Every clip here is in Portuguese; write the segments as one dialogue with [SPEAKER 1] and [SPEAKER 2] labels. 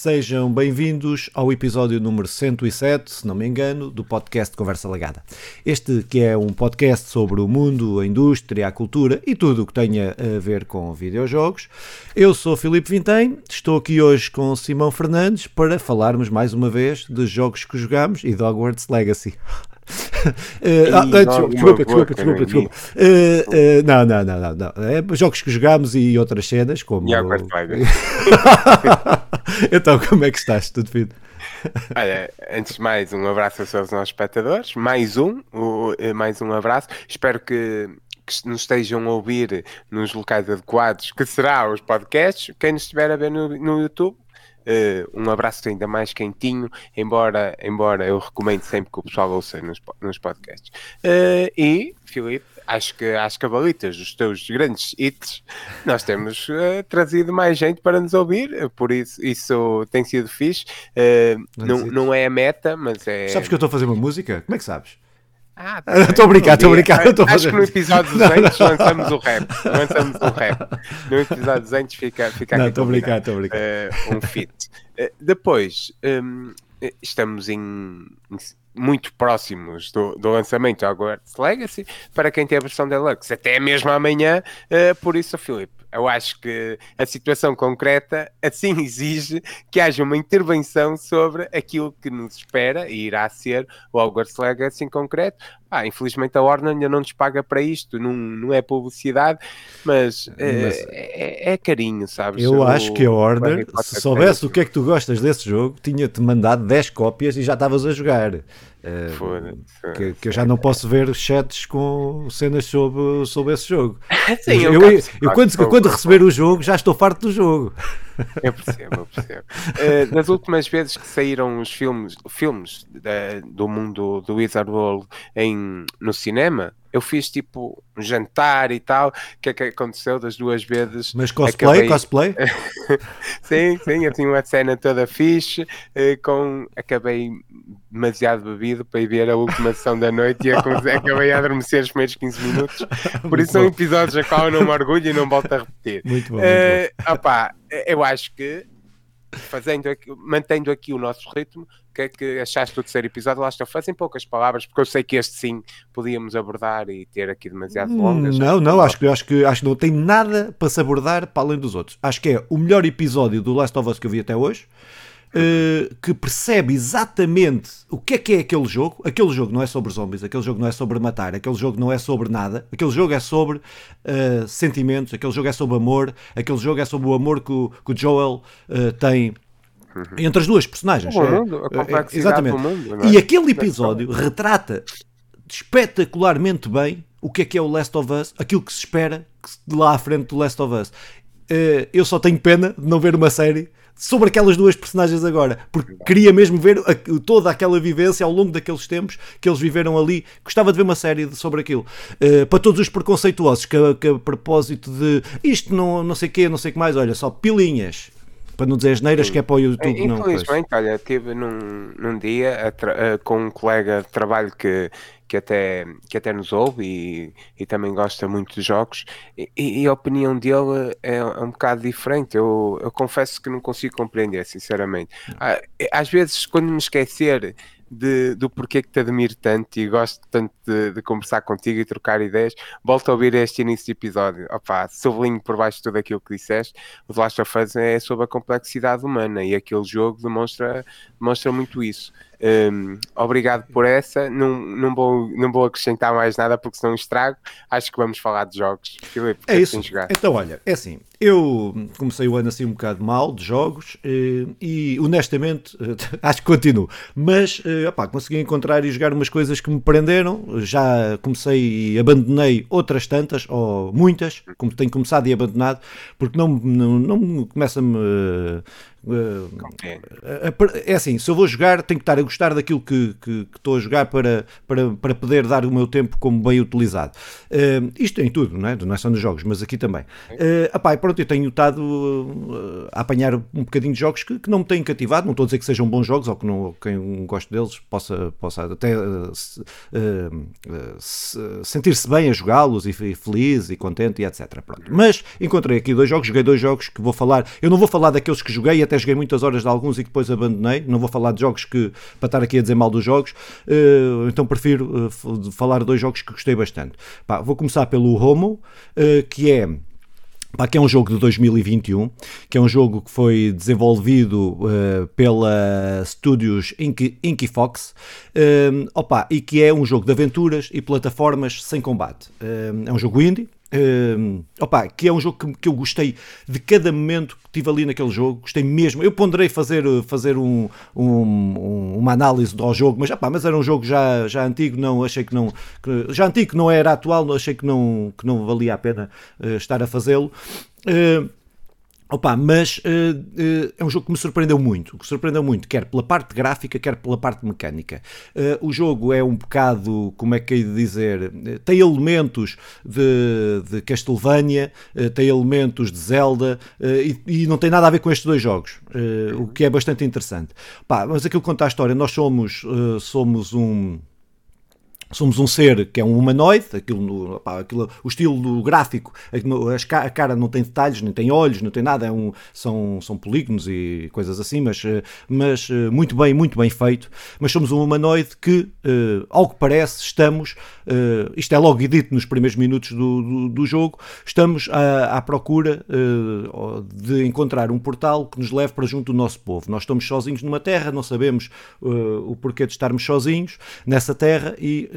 [SPEAKER 1] Sejam bem-vindos ao episódio número 107, se não me engano, do podcast Conversa Legada. Este que é um podcast sobre o mundo, a indústria, a cultura e tudo o que tenha a ver com videojogos. Eu sou Filipe Vintém, estou aqui hoje com Simão Fernandes para falarmos mais uma vez de jogos que jogamos e de Hogwarts Legacy. Uh, ah, desculpa, desculpa, desculpa, desculpa. Uh, uh, não, não, não, não, não. É jogos que jogámos e outras cenas, como. então, como é que estás? Tudo fino?
[SPEAKER 2] Olha, antes de mais, um abraço aos nossos espectadores. Mais um, mais um abraço. Espero que, que nos estejam a ouvir nos locais adequados, que será os podcasts. Quem nos estiver a ver no, no YouTube, Uh, um abraço ainda mais quentinho, embora, embora eu recomendo sempre que o pessoal ouça nos, nos podcasts. Uh, e, Filipe, acho que às cabalitas, os teus grandes hits, nós temos uh, trazido mais gente para nos ouvir, por isso isso tem sido fixe. não, não é a meta, mas é.
[SPEAKER 1] Sabes que eu estou a fazer uma música? Como é que sabes?
[SPEAKER 2] Ah,
[SPEAKER 1] tá estou a brincar, estou a brincar.
[SPEAKER 2] Acho que no episódio 200 lançamos o rap. Lançamos o rap. No episódio 200 fica, fica
[SPEAKER 1] Não, estou a brincar, estou a brincar.
[SPEAKER 2] Uh, um fit. Uh, depois, um, estamos em, muito próximos do, do lançamento de Hogwarts Legacy para quem tem a versão Deluxe. Até mesmo amanhã, uh, por isso, Filipe eu acho que a situação concreta assim exige que haja uma intervenção sobre aquilo que nos espera e irá ser o Hogwarts Legacy em concreto. Ah, infelizmente a Warner ainda não nos paga para isto, não, não é publicidade, mas, eh, mas é, é, carinho, sabes?
[SPEAKER 1] Eu, acho que a Warner, se soubesse o que é que tu gostas desse jogo, tinha-te mandado 10 cópias e já estavas a jogar. Uh, que, que, eu já não posso ver chats com cenas sobre, sobre esse jogo.
[SPEAKER 2] Sim,
[SPEAKER 1] eu, eu, eu, quando, quando receber o jogo, já estou farto do jogo.
[SPEAKER 2] Eu percebo, eu percebo. Uh, das últimas vezes que saíram os filmes, filmes da, do mundo do Wizard World em, no cinema, eu fiz tipo um jantar e tal. O que é que aconteceu das duas vezes?
[SPEAKER 1] Mas cosplay? Acabei... Cosplay?
[SPEAKER 2] sim, sim, eu tinha uma cena toda fixe. Eh, com... Acabei demasiado bebido para ir ver a última sessão da noite e acabei a adormecer os primeiros 15 minutos. Por isso são episódios a qual eu não me orgulho e não volto a repetir.
[SPEAKER 1] Muito bom. Muito uh,
[SPEAKER 2] bom. Opa, eu acho que fazendo aqui, mantendo aqui o nosso ritmo, o que é que achaste do terceiro episódio? Lá estou em poucas palavras, porque eu sei que este sim podíamos abordar e ter aqui demasiado longas.
[SPEAKER 1] Não, não, acho que, acho, que, acho que não tem nada para se abordar para além dos outros. Acho que é o melhor episódio do Last of Us que eu vi até hoje. Uh, que percebe exatamente o que é que é aquele jogo. Aquele jogo não é sobre zombies, aquele jogo não é sobre matar, aquele jogo não é sobre nada, aquele jogo é sobre uh, sentimentos, aquele jogo é sobre amor, aquele jogo é sobre o amor que o, que o Joel uh, tem uhum. entre as duas personagens.
[SPEAKER 2] O mundo, a exatamente. Do mundo,
[SPEAKER 1] é? E aquele episódio retrata espetacularmente bem o que é que é o Last of Us, aquilo que se espera de lá à frente do Last of Us. eu só tenho pena de não ver uma série sobre aquelas duas personagens agora, porque queria mesmo ver a, toda aquela vivência ao longo daqueles tempos que eles viveram ali. Gostava de ver uma série sobre aquilo. Uh, para todos os preconceituosos, que, que a propósito de isto não, não sei o quê, não sei o que mais, olha, só pilinhas. Para não dizer as neiras que é para o YouTube.
[SPEAKER 2] não Infelizmente, olha, estive num, num dia a, com um colega de trabalho que que até, que até nos ouve e, e também gosta muito de jogos, e, e a opinião dele é, é, um bocado diferente. Eu, eu confesso que não consigo compreender, sinceramente. Ah, às vezes, quando me esquecer de, do porquê que te admiro tanto e gosto tanto de, de, conversar contigo e trocar ideias, volto a ouvir este início de episódio. Opa, sublinho por baixo de tudo aquilo que disseste. O The Last of Us é sobre a complexidade humana e aquele jogo demonstra, demonstra muito isso. Um, obrigado por essa. Não, não, vou, não vou acrescentar mais nada porque senão estrago. Acho que vamos falar de jogos. Filipe,
[SPEAKER 1] é isso. Então, olha, é assim. Eu comecei o ano assim um bocado mal de jogos eh, e honestamente acho que continuo. Mas eh, opá, consegui encontrar e jogar umas coisas que me prenderam. Já comecei e abandonei outras tantas, ou muitas, como tenho começado e abandonado, porque não, não, não começa-me é assim, se eu vou jogar, tenho que estar a gostar daquilo que, que, que, estou a jogar para, para, para poder dar o meu tempo como bem utilizado. Uh, isto em tudo, não é? não é só nos jogos, mas aqui também. Uh, apá, pronto, eu tenho estado uh, a apanhar um bocadinho de jogos que, que, não me têm cativado. Não estou a dizer que sejam bons jogos ou que não, quem gosta deles possa, possa até uh, sentir-se bem a jogá-los e, e, feliz e contente e etc. Pronto. Mas encontrei aqui dois jogos, joguei dois jogos que vou falar. Eu não vou falar daqueles que joguei até joguei muitas horas de alguns e depois abandonei. Não vou falar de jogos que para estar aqui a dizer mal dos jogos, uh, então prefiro uh, falar de dois jogos que gostei bastante. Pá, vou começar pelo Homo, uh, que é que é um jogo de 2021, que é um jogo que foi desenvolvido uh, pela Studios Inky, Inky Fox opa, e que é um jogo de aventuras e plataformas sem combate. É um jogo indie, Uh, opa, que é um jogo que, que, eu gostei de cada momento que tive ali naquele jogo, gostei mesmo. Eu ponderei fazer, fazer um, um, uma análise do jogo, mas, opa, mas era um jogo já, já antigo, não achei que não que, já antigo, não era atual, achei que não, que não valia a pena uh, estar a fazê-lo. Uh, Opa, mas uh, uh, é um jogo que me surpreendeu muito, que surpreendeu muito, quer pela parte gráfica, quer pela parte mecânica. Uh, o jogo é um bocado, como é que é de dizer, tem elementos de, de Castlevania, tem elementos de Zelda e, e, não tem nada a ver com estes dois jogos, o que é bastante interessante. Pá, mas aquilo que conta a história, nós somos, somos um Somos um ser que é um humanoide, aquilo, opa, aquilo, o estilo gráfico, a cara não tem detalhes, nem tem olhos, não tem nada, é um, são, são polígonos e coisas assim, mas, mas muito bem, muito bem feito. Mas somos um humanoide que, uh, ao que parece, estamos, uh, isto é logo dito nos primeiros minutos do, do, do jogo, estamos à, à procura uh, de encontrar um portal que nos leve para junto do nosso povo. Nós estamos sozinhos numa terra, não sabemos o porquê de estarmos sozinhos nessa terra e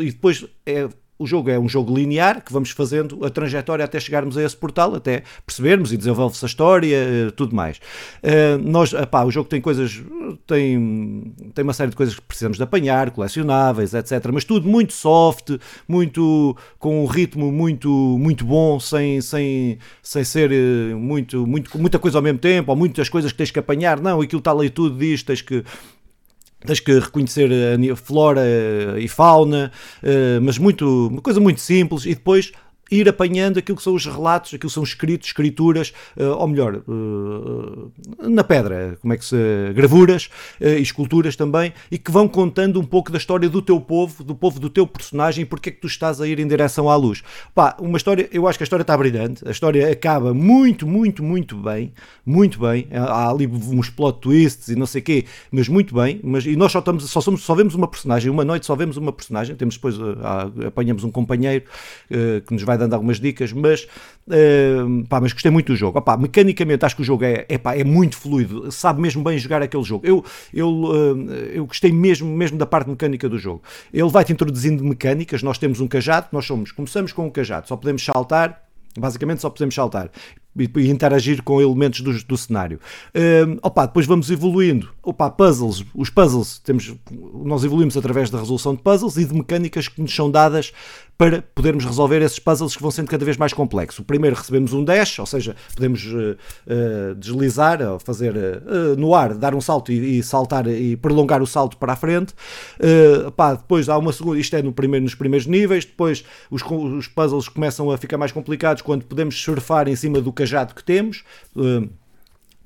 [SPEAKER 1] e depois é, o jogo é um jogo linear que vamos fazendo a trajetória até chegarmos a esse portal, até percebermos e desenvolve-se a história, uh, tudo mais. Uh, nós, o jogo tem coisas, tem, tem uma série de coisas que precisamos de apanhar, colecionáveis, etc. Mas tudo muito soft, muito com um ritmo muito, muito bom, sem, sem, sem ser muito, muito, muita coisa ao mesmo tempo, ou muitas coisas que tens que apanhar. Não, aquilo está ali tudo diz, tens que Tens que reconhecer a flora e fauna, eh, mas muito, uma coisa muito simples, e depois ir apanhando aquilo que são os relatos, aquilo que são escritos, escrituras, eh, ou melhor, eh, na pedra, como é que se. gravuras eh, e esculturas também, e que vão contando um pouco da história do teu povo, do povo do teu personagem, e porque é que tu estás a ir em direção à luz. Pá, uma história, eu acho que a história está brilhante, a história acaba muito, muito, muito bem, muito bem. Há ali uns plot twists e não sei o quê, mas muito bem. Mas, e nós só, estamos, só, somos, só vemos uma personagem, uma noite só vemos uma personagem, temos depois, apanhamos um companheiro que nos vai dando algumas dicas, mas, uh, pá, mas gostei muito do jogo. Opá, mecanicamente acho que o jogo é, é, pá, é muito fluido, sabe mesmo bem jogar aquele jogo. Eu, eu, uh, eu gostei mesmo, mesmo da parte mecânica do jogo. Ele vai-te introduzindo mecânicas, nós temos um cajado, nós somos, começamos com um cajado, só podemos saltar, basicamente só podemos saltar e interagir com elementos do, do cenário. Uh, opa, depois vamos evoluindo. Opa, puzzles, os puzzles, temos, nós evoluímos através da resolução de puzzles e de mecânicas que nos são dadas para podermos resolver esses puzzles que vão sendo cada vez mais complexos. Primeiro recebemos um dash, ou seja, podemos uh, uh, deslizar, ou fazer uh, no ar, dar um salto e, e, saltar e prolongar o salto para a frente. Opa, depois há uma segunda, isto é no primeiro, nos primeiros níveis, depois os, os puzzles começam a ficar mais complicados quando podemos surfar em cima do cajado que temos. Uh,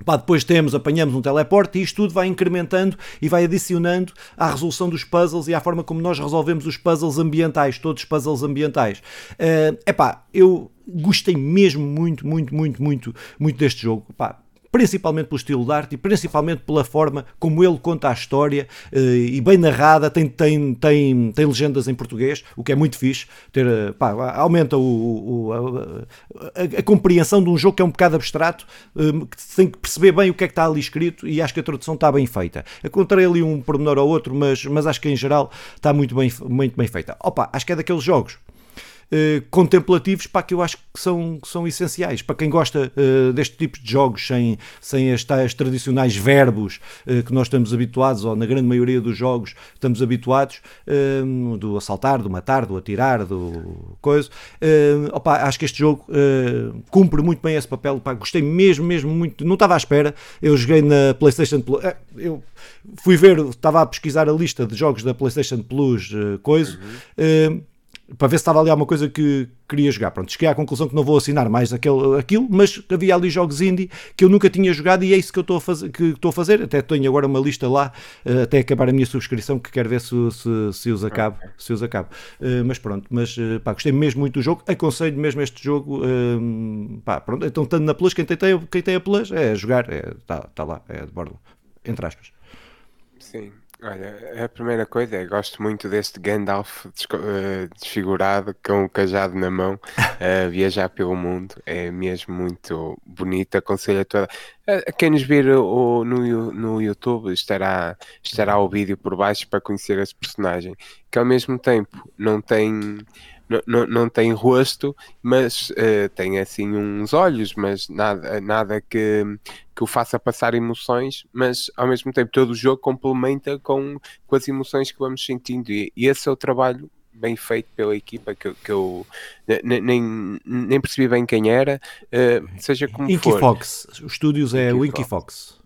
[SPEAKER 1] Pá, depois temos, apanhamos um teleporte e isto tudo vai incrementando e vai adicionando à resolução dos puzzles e à forma como nós resolvemos os puzzles ambientais, todos os puzzles ambientais. É uh, pá, eu gostei mesmo muito, muito, muito, muito, muito deste jogo. Pá, principalmente pelo estilo de arte e principalmente pela forma como ele conta a história eh, e bem narrada, tem, tem, tem, tem legendas em português, o que é muito fixe, ter, eh, pá, aumenta o, o a, a, a, compreensão de um jogo que é um bocado abstrato, eh, que tem que perceber bem o que é que está ali escrito e acho que a tradução está bem feita. Encontrei ali um pormenor ou outro, mas, mas acho que em geral está muito bem, muito bem feita. Opa, acho que é daqueles jogos eh, contemplativos para que eu acho que são, que são essenciais. Para quem gosta uh, deste tipo de jogos sem, sem as tais tradicionais verbos uh, que nós estamos habituados, ou na grande maioria dos jogos estamos habituados, do assaltar, do matar, do atirar, do coisa. Opa, acho que este jogo cumpre muito bem esse papel. Opa, gostei mesmo, mesmo muito. Não estava à espera. Eu joguei na PlayStation Plus. Eu fui ver, estava a pesquisar a lista de jogos da PlayStation Plus, coisa. Uhum para ver se estava ali alguma coisa que, queria jogar. Pronto, cheguei à conclusão que não vou assinar mais aquele, aquilo, mas havia ali jogos indie que eu nunca tinha jogado e é isso que eu estou a fazer. Que estou a fazer. Até tenho agora uma lista lá uh, até acabar a minha subscrição que quero ver se, se, se os acabo. Se os acabo. Uh, mas pronto, mas uh, pá, gostei mesmo muito do jogo, aconselho mesmo este jogo. pá, pronto, então estando na Plus, quem tem, quem tem a Plus é jogar, está é, tá, tá lá, é de bordo, entre aspas.
[SPEAKER 2] Sim, Olha, a primeira coisa é gosto muito deste Gandalf eh, desfigurado com o cajado na mão a viajar pelo mundo. É mesmo muito bonito. Aconselho a toda. A quem nos vir o, no, no YouTube estará, estará o vídeo por baixo para conhecer esse personagem que ao mesmo tempo não tem não, não, tem rosto, mas uh, tem assim uns olhos, mas nada, nada que, que o faça passar emoções, mas ao mesmo tempo todo o jogo complementa com, com as emoções que vamos sentindo. E, e esse é o trabalho bem feito pela equipa que, que eu nem, nem percebi bem quem era, uh, seja como
[SPEAKER 1] Inky
[SPEAKER 2] for.
[SPEAKER 1] Fox, os estúdios é Inky o Inky Fox.
[SPEAKER 2] Fox.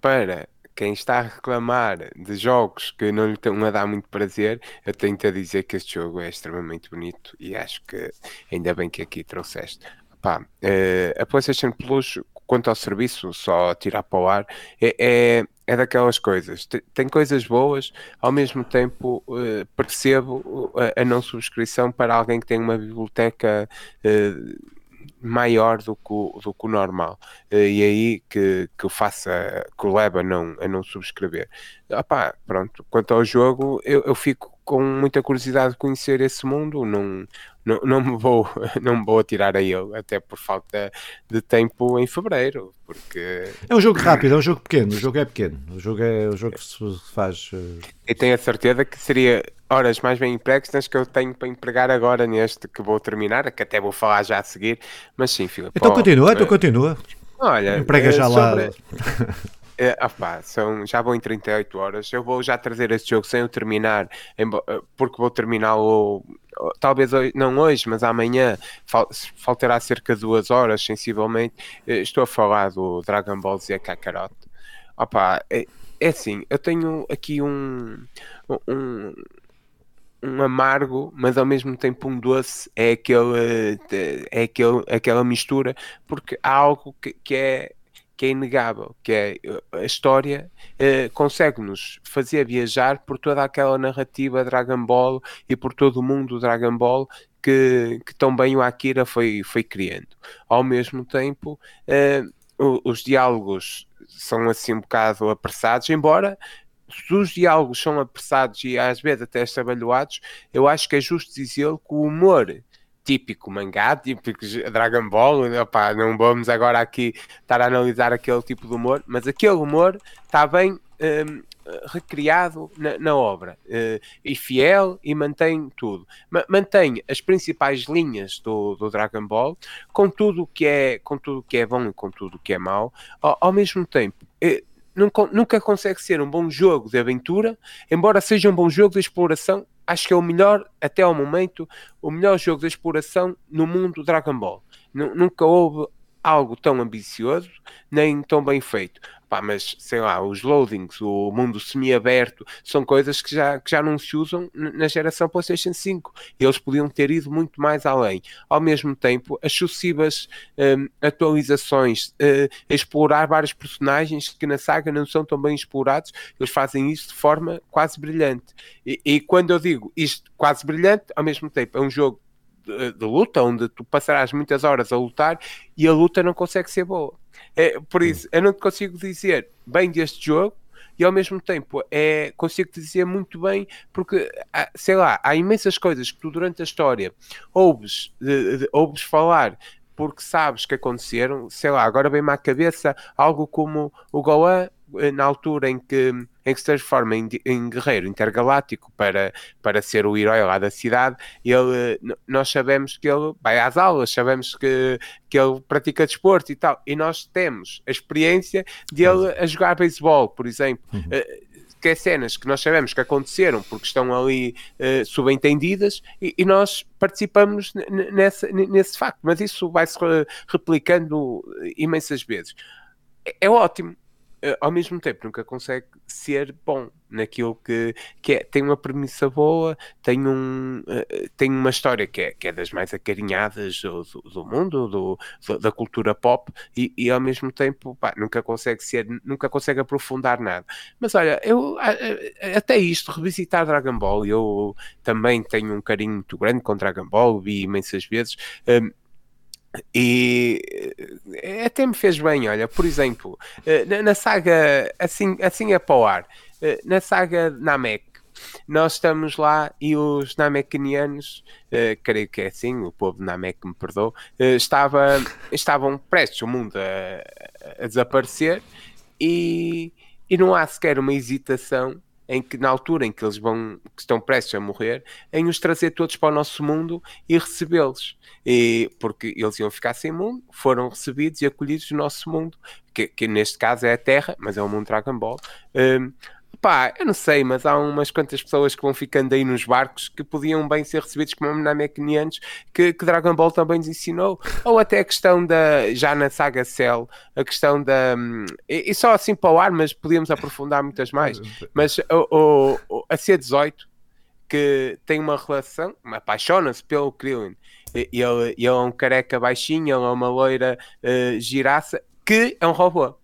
[SPEAKER 2] Para quem está a reclamar de jogos que não lhe estão a dar muito prazer, eu tenho a dizer que este jogo é extremamente bonito e acho que ainda bem que aqui trouxeste. Pá, uh, a PlayStation Plus, quanto ao serviço, só tirar para o ar, é, é, é daquelas coisas. Tem, tem, coisas boas, ao mesmo tempo uh, percebo a, a, não subscrição para alguém que tem uma biblioteca. Uh, maior do que o, do que o normal. Eh, e aí que, que o faça que o leva a não, a não subscrever. Opá, pronto, quanto ao jogo eu, eu fico com muita curiosidade de conhecer esse mundo não, não, não, me vou, não me vou atirar a ele, até por falta de tempo em fevereiro, porque...
[SPEAKER 1] É um jogo rápido, é um jogo pequeno, o jogo é pequeno, o jogo é o jogo que se faz...
[SPEAKER 2] E tenho a certeza que seria horas mais bem empregas que eu tenho para empregar agora neste que vou terminar, que até vou falar já a seguir, mas sim, Filipe.
[SPEAKER 1] Então continua, então continua.
[SPEAKER 2] Olha,
[SPEAKER 1] emprega já sobre... lá...
[SPEAKER 2] É, são, já vou em 38 horas. Eu vou já trazer este jogo sem o terminar, eh, porque vou terminá-lo talvez hoje, não hoje, mas amanhã. Fal, faltará cerca de duas horas, sensivelmente. Eh, estou a falar do Dragon Ball Z Kakarot. Opa, é, é assim, eu tenho aqui um, um um amargo, mas ao mesmo tempo um doce, é aquele, é aquele, aquela mistura, porque há algo que, que é que é inegável, que é a história eh, consegue-nos fazer viajar por toda aquela narrativa Dragon Ball e por todo o mundo Dragon Ball que, que tão bem o Akira foi, foi criando. Ao mesmo tempo, eh, os diálogos são assim um bocado apressados, embora os diálogos são apressados e às vezes até estabalhoados, eu acho que é justo dizer que o humor típico mangá, típico Dragon Ball, opa, não vamos agora aqui estar a analisar aquele tipo de humor, mas aquele humor está bem um, recriado na, na obra uh, e fiel e mantém tudo. Ma mantém as principais linhas do, do, Dragon Ball com tudo que é com tudo que é bom e com tudo que é mau, ao, ao mesmo tempo. Uh, nunca, nunca consegue ser um bom jogo de aventura, embora seja um bom jogo de exploração acho que é o melhor, até ao momento, o melhor jogo de exploração no mundo Dragon Ball. N nunca houve algo tão ambicioso nem tão bem feito. Pá, mas sei lá, os loadings, o mundo semi-aberto, são coisas que já, que já não se usam na geração PlayStation 5. Eles podiam ter ido muito mais além. Ao mesmo tempo, as sucessivas um, atualizações, uh, explorar vários personagens que na saga não são tão bem explorados, eles fazem isso de forma quase brilhante. E, e quando eu digo isto quase brilhante, ao mesmo tempo é um jogo de, de luta onde tu passarás muitas horas a lutar e a luta não consegue ser boa é, por isso, eu não te consigo dizer bem deste jogo e ao mesmo tempo é, consigo te dizer muito bem porque, sei lá, há imensas coisas que tu durante a história ouves, de, ouves falar porque sabes que aconteceram, sei lá, agora vem-me à cabeça algo como o Goa eh, na altura em que, em que se transforma em, em, guerreiro intergaláctico para, para ser o herói lá da cidade, ele, nós sabemos que ele vai às aulas, sabemos que, que ele pratica desporto e tal, e nós temos a experiência de ele a jogar beisebol, por exemplo. Uhum. Uh, que é cenas que nós sabemos que aconteceram porque estão ali uh, subentendidas e, e, nós participamos nessa, nesse facto, mas isso vai-se replicando imensas vezes. É, é ótimo, eh, ao mesmo tempo nunca consegue ser bom naquilo que, que é. Tem uma premissa boa, tem, um, uh, tem uma história que é, que é das mais acarinhadas do, do, do mundo, do, do, da cultura pop, e, e ao mesmo tempo pá, nunca consegue ser, nunca consegue aprofundar nada. Mas olha, eu até isto, revisitar Dragon Ball, eu também tenho um carinho muito grande com Dragon Ball, vi imensas vezes. Um, e eh, até me fez bem, olha, por exemplo, eh, na, saga, assim, assim é para o ar, eh, na saga Namek, nós estamos lá e os Namekianos, creio que é assim, o povo Namek me perdoa, uh, estava, estavam prestes o mundo a, a desaparecer e, e não há sequer uma hesitação em que na altura em que eles vão que estão prestes a morrer, em os trazer todos para o nosso mundo e recebê-los. E porque eles iam ficar sem mundo, foram recebidos e acolhidos no nosso mundo, que, que neste caso é a Terra, mas é o mundo Dragon Ball. Um, Pá, eu não sei, mas há umas quantas pessoas que vão ficando aí nos barcos que podiam bem ser recebidos como Namekianos que, que Dragon Ball também nos ensinou. Ou até a questão da, já na saga Cell, a questão da. Hum, e, e só assim para o ar, mas podíamos aprofundar muitas mais. Mas o, o, a C18, que tem uma relação, apaixona-se pelo Krillin. E ele, ele é um careca baixinho, ele é uma loira uh, giraça, que é um robô.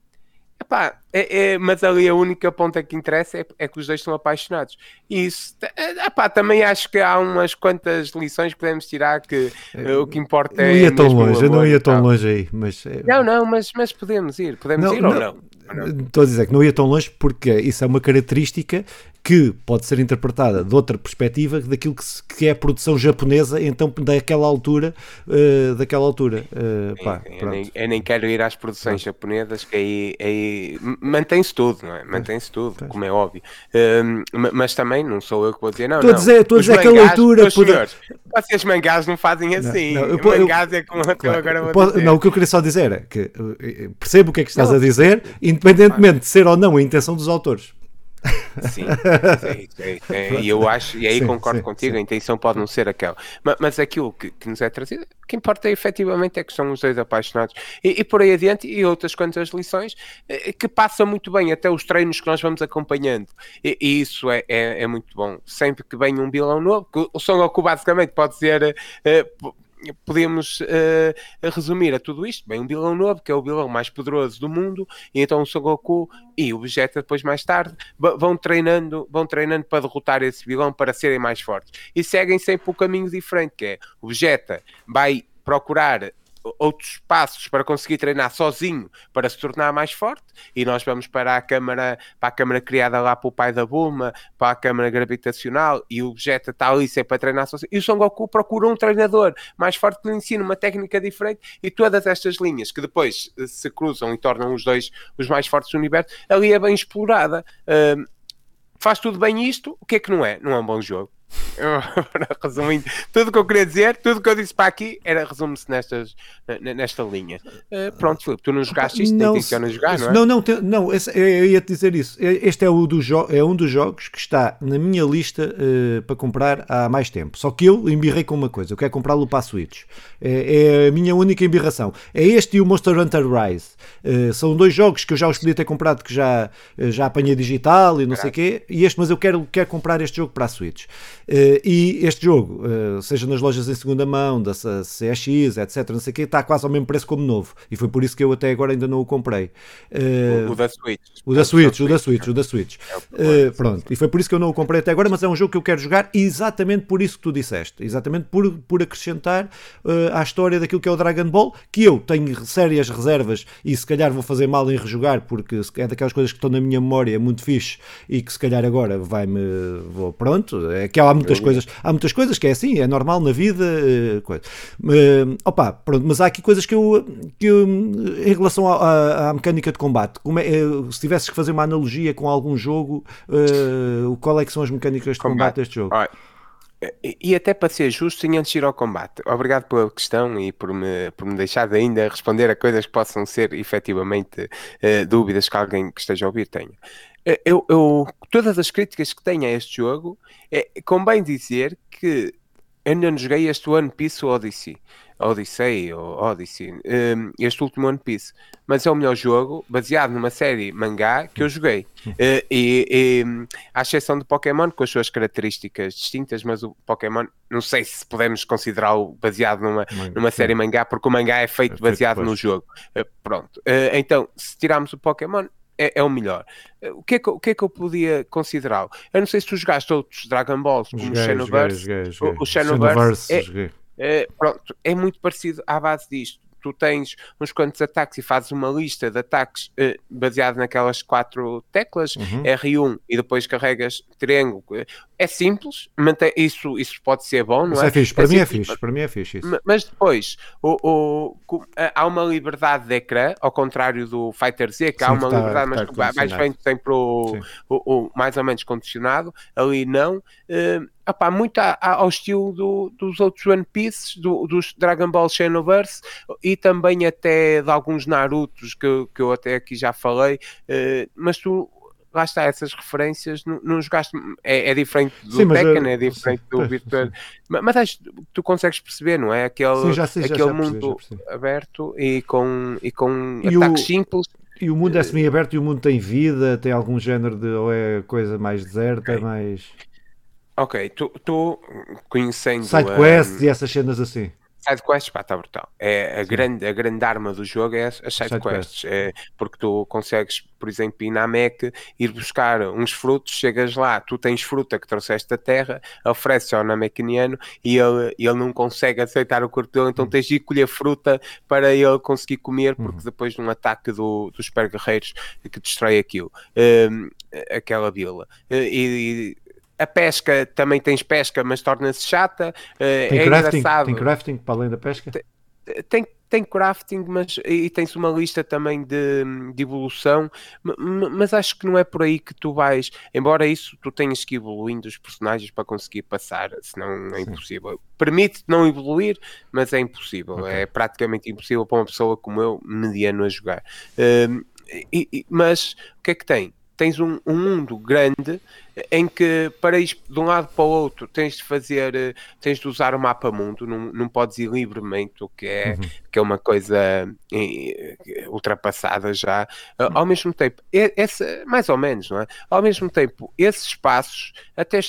[SPEAKER 2] Epá, é, é, mas ali a única ponta que interessa é, é, que os dois estão apaixonados. E isso, é, epá, também acho que há umas quantas lições que podemos tirar que é, o que importa
[SPEAKER 1] não
[SPEAKER 2] é.
[SPEAKER 1] Não ia tão longe, eu não ia tão longe aí. Mas, é-
[SPEAKER 2] não, não, mas, mas podemos ir, podemos não, ir ou não?
[SPEAKER 1] Estou a dizer que não ia tão longe porque isso é uma característica que pode ser interpretada de outra perspectiva daquilo que, se, que é a produção japonesa, então daquela altura, uh, daquela altura. Uh, pá,
[SPEAKER 2] eu, nem, eu, nem, quero ir às produções japonesas, que aí, aí mantém-se tudo, não é? Mantém-se tudo, como é óbvio. Uh, mas também não sou eu que vou dizer, não.
[SPEAKER 1] Estou a dizer, estou a dizer que a leitura.
[SPEAKER 2] Poder... Vocês mangás não fazem assim. Não, não, eu, mangás é como claro, agora vou
[SPEAKER 1] posso, Não, o que eu queria só dizer é que eh, percebo o que é que estás não, a dizer, independentemente de ser ou não a intenção dos autores.
[SPEAKER 2] Sim, sim, sim, sim. e eu acho, e aí concordo contigo, a intenção pode não ser aquela, mas, mas aquilo que, que, nos é trazido, o que importa é, efetivamente é que são os dois apaixonados e, e, por aí adiante, e outras quantas lições eh, que passam muito bem, até os treinos que nós vamos acompanhando, e, e isso é, é, é, muito bom. Sempre que vem um vilão novo, o Son Goku basicamente pode ser. Uh, podemos uh, resumir a tudo isto. Bem, um vilão novo, que é o vilão mais poderoso do mundo, e então o Son Goku e o Vegeta depois mais tarde vão treinando, vão treinando para derrotar esse vilão para serem mais fortes. E seguem sempre o um caminho diferente, que é o Vegeta vai procurar outros passos para conseguir treinar sozinho para se tornar mais forte e nós vamos para a câmara para a câmara criada lá pelo pai da Bulma para a câmara gravitacional e o Vegeta está ali sempre a treinar sozinho. E o Son Goku procura um treinador mais forte que lhe ensina uma técnica diferente e todas estas linhas que depois eh, se cruzam e tornam os dois os mais fortes do universo ali é bem explorada. Uh, faz tudo bem isto o que é que não é? não é um bom jogo resumindo, tudo o que eu queria dizer, tudo o que eu disse para aqui era resume-se nestas, nesta linha. Uh, pronto, Filipe, tu não jogaste isto, não, jogar, não é?
[SPEAKER 1] Não, não, não esse, eu ia te dizer isso. Este é, o do é um dos jogos que está na minha lista uh, para comprar há mais tempo. Só que eu embirrei com uma coisa, eu quero comprá-lo para a Switch. É, é, a minha única embirração. É este e o Monster Hunter Rise. Uh, são dois jogos que eu já os podia ter comprado, que já, já apanhei digital e não sei o quê, e este, mas eu quero, quero comprar este jogo para a Switch. Uh, e este jogo, uh, seja nas lojas em segunda mão, da CX, etc., não sei o quê, está quase ao mesmo preço como novo. E foi por isso que eu até agora ainda não o comprei.
[SPEAKER 2] Uh, o, da Switch.
[SPEAKER 1] O da Switch, o da Switch, o da Switch. É pronto, e foi por isso que eu não o comprei até agora, mas é um jogo que eu quero jogar exatamente por isso que tu disseste. Exatamente por, por acrescentar à história daquilo que é o Dragon Ball, que eu tenho sérias reservas e se calhar vou fazer mal em rejogar, porque é daquelas coisas que estão na minha memória muito fixe e que se calhar agora vai-me. Vou, pronto, é que há muitas coisas, há muitas coisas que é assim, é normal na vida, uh, coisa. Uh, opa, pronto, mas há aqui coisas que eu, que eu em relação à, à mecânica de combate, é, se tivesses que fazer uma analogia com algum jogo, uh, qual é que são as mecânicas de combate, combate deste jogo?
[SPEAKER 2] E até para ser justo, antes de ir ao combate, obrigado pela questão e por me, por me deixar de ainda responder a coisas que possam ser efetivamente uh, dúvidas que alguém que esteja a ouvir tenha. Eu, eu, todas as críticas que tenho a este jogo, é, convém dizer que ainda não joguei este One Piece Odyssey. Odyssey ou Odyssey, um, este último One Piece, mas é o melhor jogo baseado numa série mangá que eu joguei. Uh, e, e à exceção do Pokémon, com as suas características distintas, mas o Pokémon, não sei se podemos considerá-lo baseado numa, numa série mangá, porque o mangá é feito é baseado no jogo. Uh, pronto, uh, então se tirarmos o Pokémon, é, é, o melhor. O que é que, o que, é que eu podia considerá-lo? Eu não sei se tu jogaste outros Dragon Balls, como o Xenoverse. O, o Xenoverse é, é, pronto, é muito parecido à base disto tu tens uns quantos ataques e fazes uma lista de ataques uh, baseado naquelas quatro teclas, uhum. R1, e depois carregas triângulo. É simples, mantém, isso, isso pode ser bom, não
[SPEAKER 1] isso
[SPEAKER 2] é?
[SPEAKER 1] é fixe. Para, é mim, é fixe. para mim é fixe. Isso.
[SPEAKER 2] Mas depois o, o, há uma liberdade de ecrã, ao contrário do Fighter Z, que Sim, há uma tá, liberdade, mas tá mais bem sempre o, o, o, mais ou menos condicionado, ali não. Uh, opá, muito a, a, ao estilo do, dos outros One Piece, do, dos Dragon Ball Xenoverse e também até de alguns Narutos que, que eu até aqui já falei, uh, mas tu lá está, essas referências não, não jogaste, é, é diferente do sim, Tekken, é diferente sim, do Virtual, mas, mas acho, tu consegues perceber, não é? Aquele, sim, já sei, aquele já mundo percebi, aberto e com, e com e ataques o... simples.
[SPEAKER 1] E o mundo é semi-aberto e o mundo tem vida, tem algum género de ou é coisa mais deserta, okay. mais
[SPEAKER 2] Ok, tu conhecendo.
[SPEAKER 1] Sidequests um, e essas cenas assim.
[SPEAKER 2] Sidequests, pá, está brutal. É a grande, a grande arma do jogo é as sidequests. Side é, porque tu consegues, por exemplo, ir na Mac, ir buscar uns frutos, chegas lá, tu tens fruta que trouxeste da terra, ofereces ao Namecaniano e ele, ele não consegue aceitar o corpo dele, então uhum. tens de ir colher fruta para ele conseguir comer, porque uhum. depois de um ataque do, dos super guerreiros que destrói aquilo, um, aquela vila. E, a pesca também tens pesca, mas torna-se chata.
[SPEAKER 1] Eh, tem é crafting, engraçado. Tem crafting para além da pesca?
[SPEAKER 2] Tem, tem, crafting, mas e tens uma lista também de, de, evolução, mas acho que não é por aí que tu vais, embora isso tu tenhas que ir evoluindo os personagens para conseguir passar, senão é Sim. impossível. Permite não evoluir, mas é impossível, okay. é praticamente impossível para uma pessoa como eu, mediano a jogar. Uh, e, e, mas o que é que tem? Tens um, um, mundo grande em que para ir de um lado para o outro tens de fazer, eh, tens de usar o mapa mundo, não, não podes ir livremente, o que é, uhum. que é uma coisa eh, ultrapassada já. Eh, ao mesmo tempo, esse, mais ou menos, não é? Ao mesmo tempo, esses espaços até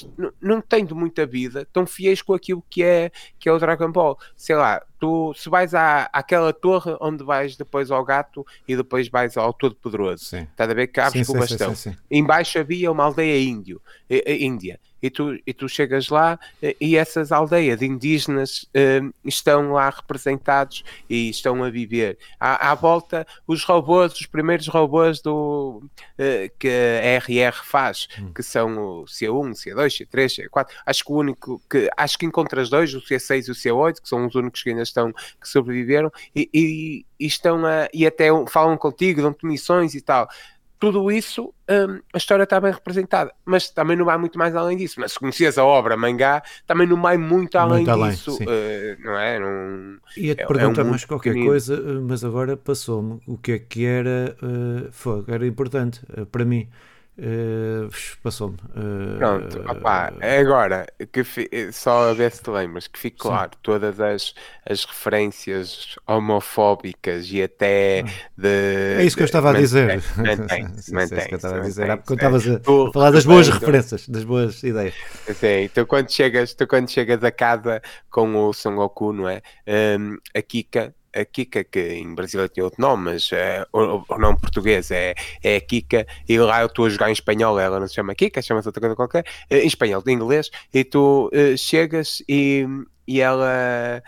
[SPEAKER 2] não têm de muita vida, estão fiéis com aquilo que é, que é o Dragon Ball. Sei lá, tu se vais à, àquela torre onde vais depois ao gato e depois vais ao Todo Poderoso, estás a ver que abres com o bastão. Sim, sim, sim. Embaixo havia uma aldeia índio, Índia e tu, e tu chegas lá e essas aldeias indígenas uh, estão lá representados e estão a viver. À, à volta, os robôs, os primeiros robôs do, uh, que a RR faz, hum. que são o C1, C2, C3, C4. Acho que o único que acho que encontras dois, o C6 e o C8, que são os únicos que ainda estão que sobreviveram e, e, e estão a, e até falam contigo, dão-te missões e tal tudo isso, um, a história está bem representada, mas também não vai muito mais além disso. Mas se conheces a obra mangá, também não vai muito além muito disso, uh, não é? Não,
[SPEAKER 1] Ia-te é, perguntar é um mais qualquer pequenino. coisa, eh, mas agora passou-me o que é que era, uh, foi, era importante uh, para mim. Uh, Passou-me. Uh,
[SPEAKER 2] Pronto, opá, agora que fi, só a ver se te lembras que fique claro sim. todas as, as referências homofóbicas e até ah. de.
[SPEAKER 1] É isso que eu estava a dizer. Mantém, mantém. É que eu estava a dizer. Há porque estavas a, falar das boas referências, das boas ideias.
[SPEAKER 2] Sim, tu quando chegas, tu quando chegas a casa com o Son Goku, não é? Um, a Kika a Kika, que em Brasília tinha outro nome, mas uh, o, o, nome português é, é a Kika, e lá eu estou a jogar em espanhol, ela não se chama Kika, chama-se outra coisa qualquer, uh, em espanhol, em inglês, e tu uh, chegas e, e ela,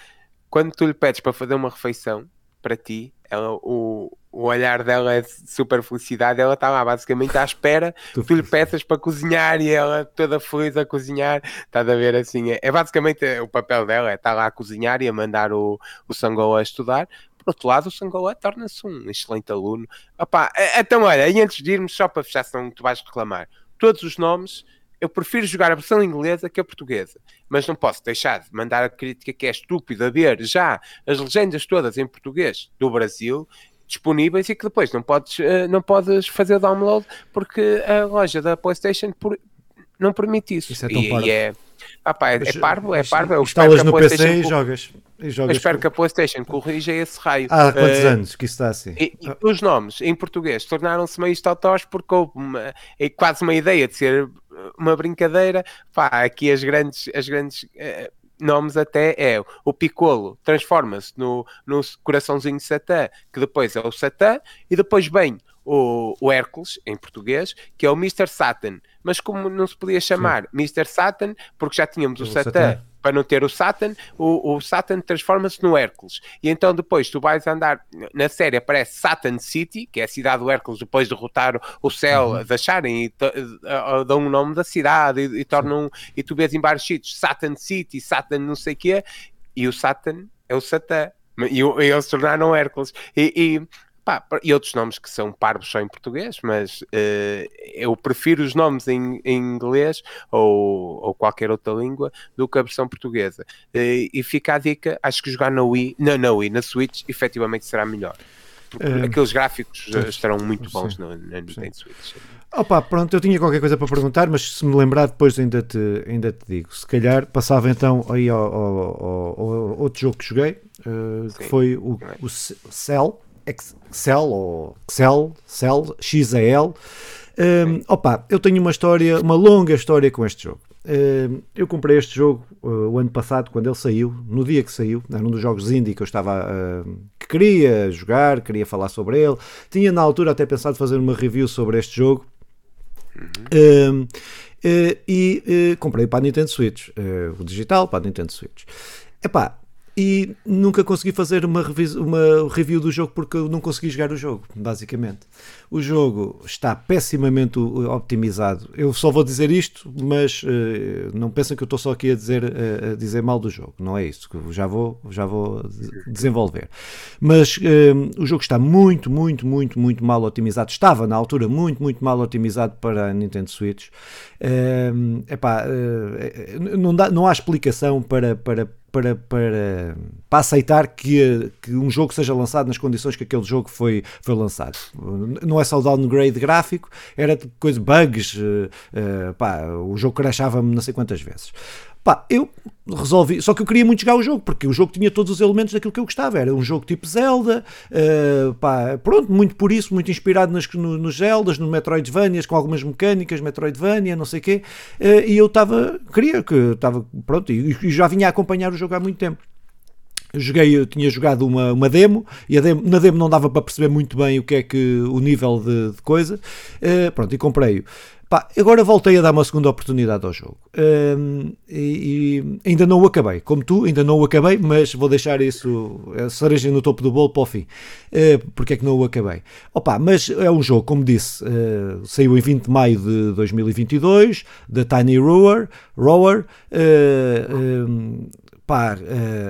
[SPEAKER 2] quando tu lhe pedes para fazer uma refeição para ti, ela, o, o olhar dela é super felicidade, ela está lá basicamente à espera que tu lhe peças para cozinhar e ela toda feliz a cozinhar, estás a ver assim, é, é basicamente o papel dela, é estar lá a cozinhar e a mandar o, o Sangola a estudar, por outro lado, o Sangola torna-se um excelente aluno. Opa, então, olha, e antes de irmos, só para fechar, senão tu vais reclamar, todos os nomes, eu prefiro jogar a versão inglesa que a portuguesa, mas não posso deixar de mandar a crítica que é estúpida ver já as legendas todas em português do Brasil disponíveis e que depois não podes, uh, não podes fazer download porque a loja da PlayStation por, não permite isso.
[SPEAKER 1] Isso é tão e,
[SPEAKER 2] e é, Ah, pá, é, é parvo, é parvo.
[SPEAKER 1] Eu instalas no PC e jogas. E jogas
[SPEAKER 2] eu espero com... que a PlayStation corrija esse raio.
[SPEAKER 1] Há quantos uh, anos que isso está assim?
[SPEAKER 2] E, e os nomes em português tornaram-se meio totós porque houve uma, é quase uma ideia de ser uma brincadeira. Pá, aqui as grandes, as grandes uh, nomes até é o Piccolo transforma-se no, no coraçãozinho de Satã, que depois é o Satã, e depois vem o, o Hércules, em português, que é o Mr. Satan. Mas como não se podia chamar Sim. Mr. Satan, porque já tínhamos o, o Satã, Satã, para não ter o Satan, o, o Satan transforma-se no Hércules. E então depois tu vais andar, na série aparece Satan City, que é a cidade do Hércules, depois de derrotar o céu, uhum. acharem e dão o um nome da cidade e, e tornam, e tu vês em vários sítios Satan City, Satan não sei o quê, e o Satan é o Satã. E, e eles tornaram Hércules. E, e Pá, e outros nomes que são parvos só em português, mas uh, eu prefiro os nomes em, em inglês ou, ou, qualquer outra língua do que a versão portuguesa. Uh, e fica a dica, acho que jogar na Wii, não, na Wii, na Switch, efetivamente será melhor. Uh, Aqueles gráficos estarão muito bons sim, no, na Nintendo Switch.
[SPEAKER 1] Opa, pronto, eu tinha qualquer coisa para perguntar, mas se me lembrar depois ainda te, ainda te digo. Se calhar passava então aí ao, ao, ao, ao outro jogo que joguei, que foi o, o Cell, Excel ou Excel, Cell, XAL. Um, opa, eu tenho uma história, uma longa história com este jogo. Um, eu comprei este jogo uh, o ano passado, quando ele saiu, no dia que saiu, era um dos jogos indie que eu estava uh, que queria jogar, queria falar sobre ele. Tinha na altura até pensado fazer uma review sobre este jogo. Um, uh, e uh, comprei para a Nintendo Switch, uh, o digital para a Nintendo Switch. Epá, e nunca consegui fazer uma, uma review do jogo porque eu não consegui jogar o jogo, basicamente. O jogo está pessimamente optimizado. Eu só vou dizer isto, mas uh, não pensem que eu estou só aqui a dizer, uh, a dizer mal do jogo. Não é isso, que já vou, já vou desenvolver. Mas uh, o jogo está muito, muito, muito, muito mal otimizado. Estava na altura muito, muito mal otimizado para a Nintendo Switch. Epá, não, dá, não há explicação para, para para, para, para aceitar que, que um jogo seja lançado nas condições que aquele jogo foi, foi lançado. Não é só o downgrade gráfico, era coisa, bugs, uh, uh, pá, o jogo crashava-me não sei quantas vezes. Pá, eu resolvi, só que eu queria muito jogar o jogo, porque o jogo tinha todos os elementos daquilo que eu gostava, era um jogo tipo Zelda, uh, pá, pronto, muito por isso, muito inspirado nas, no, nos Zeldas, no Metroidvanias, com algumas mecânicas, Metroidvania, não sei o quê, uh, e eu estava, queria que, estava, pronto, e, e já vinha a acompanhar o jogo há muito tempo joguei, eu tinha jogado uma, uma demo e demo, na demo não dava para perceber muito bem o que é que o nível de, de coisa. Uh, pronto, e comprei-o. Pá, agora voltei a dar uma segunda oportunidade ao jogo um, e, e, ainda não o acabei, como tu, ainda não o acabei, mas vou deixar isso, a cereja no topo do bolo para o fim. Uh, porque é que não o acabei? Opa, mas é um jogo, como disse, uh, saiu em 20 de maio de 2022, da Tiny Rower, Rower uh, um, pá,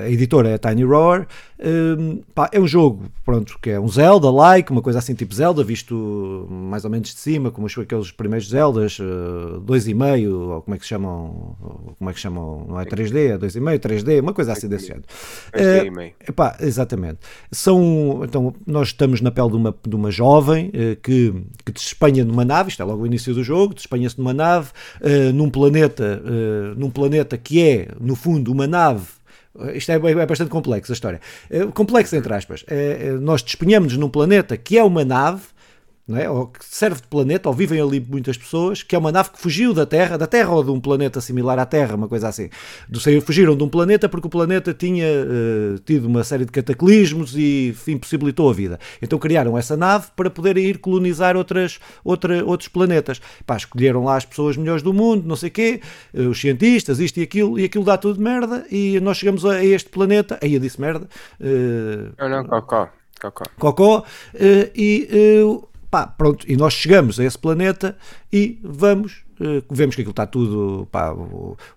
[SPEAKER 1] a editora é a Tiny Roar. Um, pá, é um jogo, pronto, que é um Zelda-like, uma coisa assim tipo Zelda, visto mais ou menos de cima, como aqueles primeiros Zeldas, 2,5, uh, ou como é que se chamam, como é que chamam, não é 3D, é 2,5, 3D, uma coisa assim desse género. Uh, pá, exatamente. São, então, nós estamos na pele de uma, de uma jovem uh, que, que despenha numa nave, isto é logo o início do jogo, despenha-se numa nave, uh, num planeta, num planeta que é, no fundo, uma nave isto é, é, bastante complexo a história. É, complexo, entre aspas. É, é, nós despenhamos num planeta que é uma nave não é? ou que serve de planeta, ou vivem ali muitas pessoas, que é uma nave que fugiu da Terra, da Terra ou de um planeta similar à Terra, uma coisa assim. Do, fugiram de um planeta porque o planeta tinha uh, tido uma série de cataclismos e impossibilitou a vida. Então criaram essa nave para poderem ir colonizar outras, outra, outros planetas. Pá, escolheram lá as pessoas melhores do mundo, não sei o quê, uh, os cientistas, isto e aquilo, e aquilo dá tudo merda, e nós chegamos a, a este planeta, aí eu disse merda.
[SPEAKER 2] Uh, não, não, cocó. Cocó.
[SPEAKER 1] Cocó, uh, e Pá, pronto, e nós chegamos a esse planeta e vamos Uh, vemos que aquilo está tudo, pá,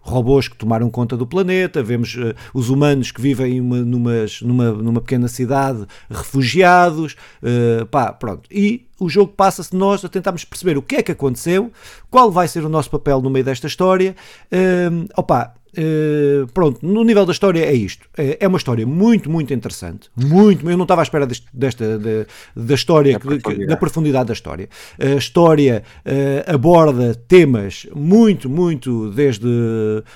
[SPEAKER 1] robôs que tomaram conta do planeta, vemos uh, os humanos que vivem uma, numa, numa pequena cidade, refugiados, uh, pá, pronto. E o jogo passa-se nós a tentarmos perceber o que é que aconteceu, qual vai ser o nosso papel no meio desta história. Uh, opa, Uh, pronto, no nível da história é isto. É, é uma história muito, muito interessante. Muito, eu não estava à espera deste, desta, da, da história, da profundidade. da profundidade da história. A história, uh, aborda temas muito, muito desde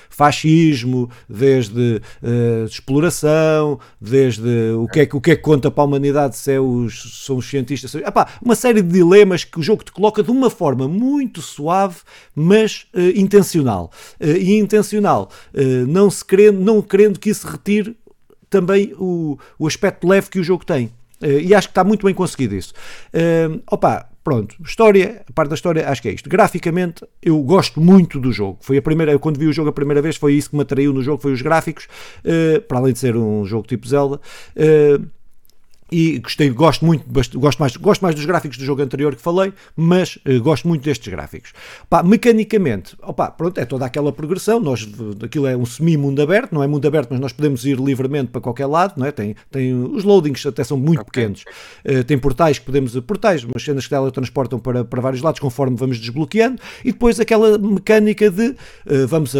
[SPEAKER 1] fascismo, desde uh, exploração, desde o que, é, o que é que conta para a humanidade se é os, são os cientistas. Epá, uma série de dilemas que o jogo te coloca de uma forma muito suave, mas uh, intencional. Uh, e intencional, não, se querendo, não querendo que isso retire também o, o aspecto leve que o jogo tem. e acho que está muito bem conseguido isso. opa, Pronto, história, a parte da história, acho que é isto. Graficamente, eu gosto muito do jogo. Foi a primeira, quando vi o jogo a primeira vez, foi isso que me atraiu no jogo, foi os gráficos, uh, para além de ser um jogo tipo Zelda. Uh, e gostei, gosto muito, gosto mais, gosto mais dos gráficos do jogo anterior que falei, mas uh, gosto muito destes gráficos. Pá, mecanicamente, opa, pronto, é toda aquela progressão, nós, aquilo é um semi-mundo aberto, não é mundo aberto, mas nós podemos ir livremente para qualquer lado, não é? Tem, tem, os loadings até são muito okay. pequenos, uh, tem portais que podemos, portais, umas cenas que teletransportam para, para vários lados conforme vamos desbloqueando, e depois aquela mecânica de uh, vamos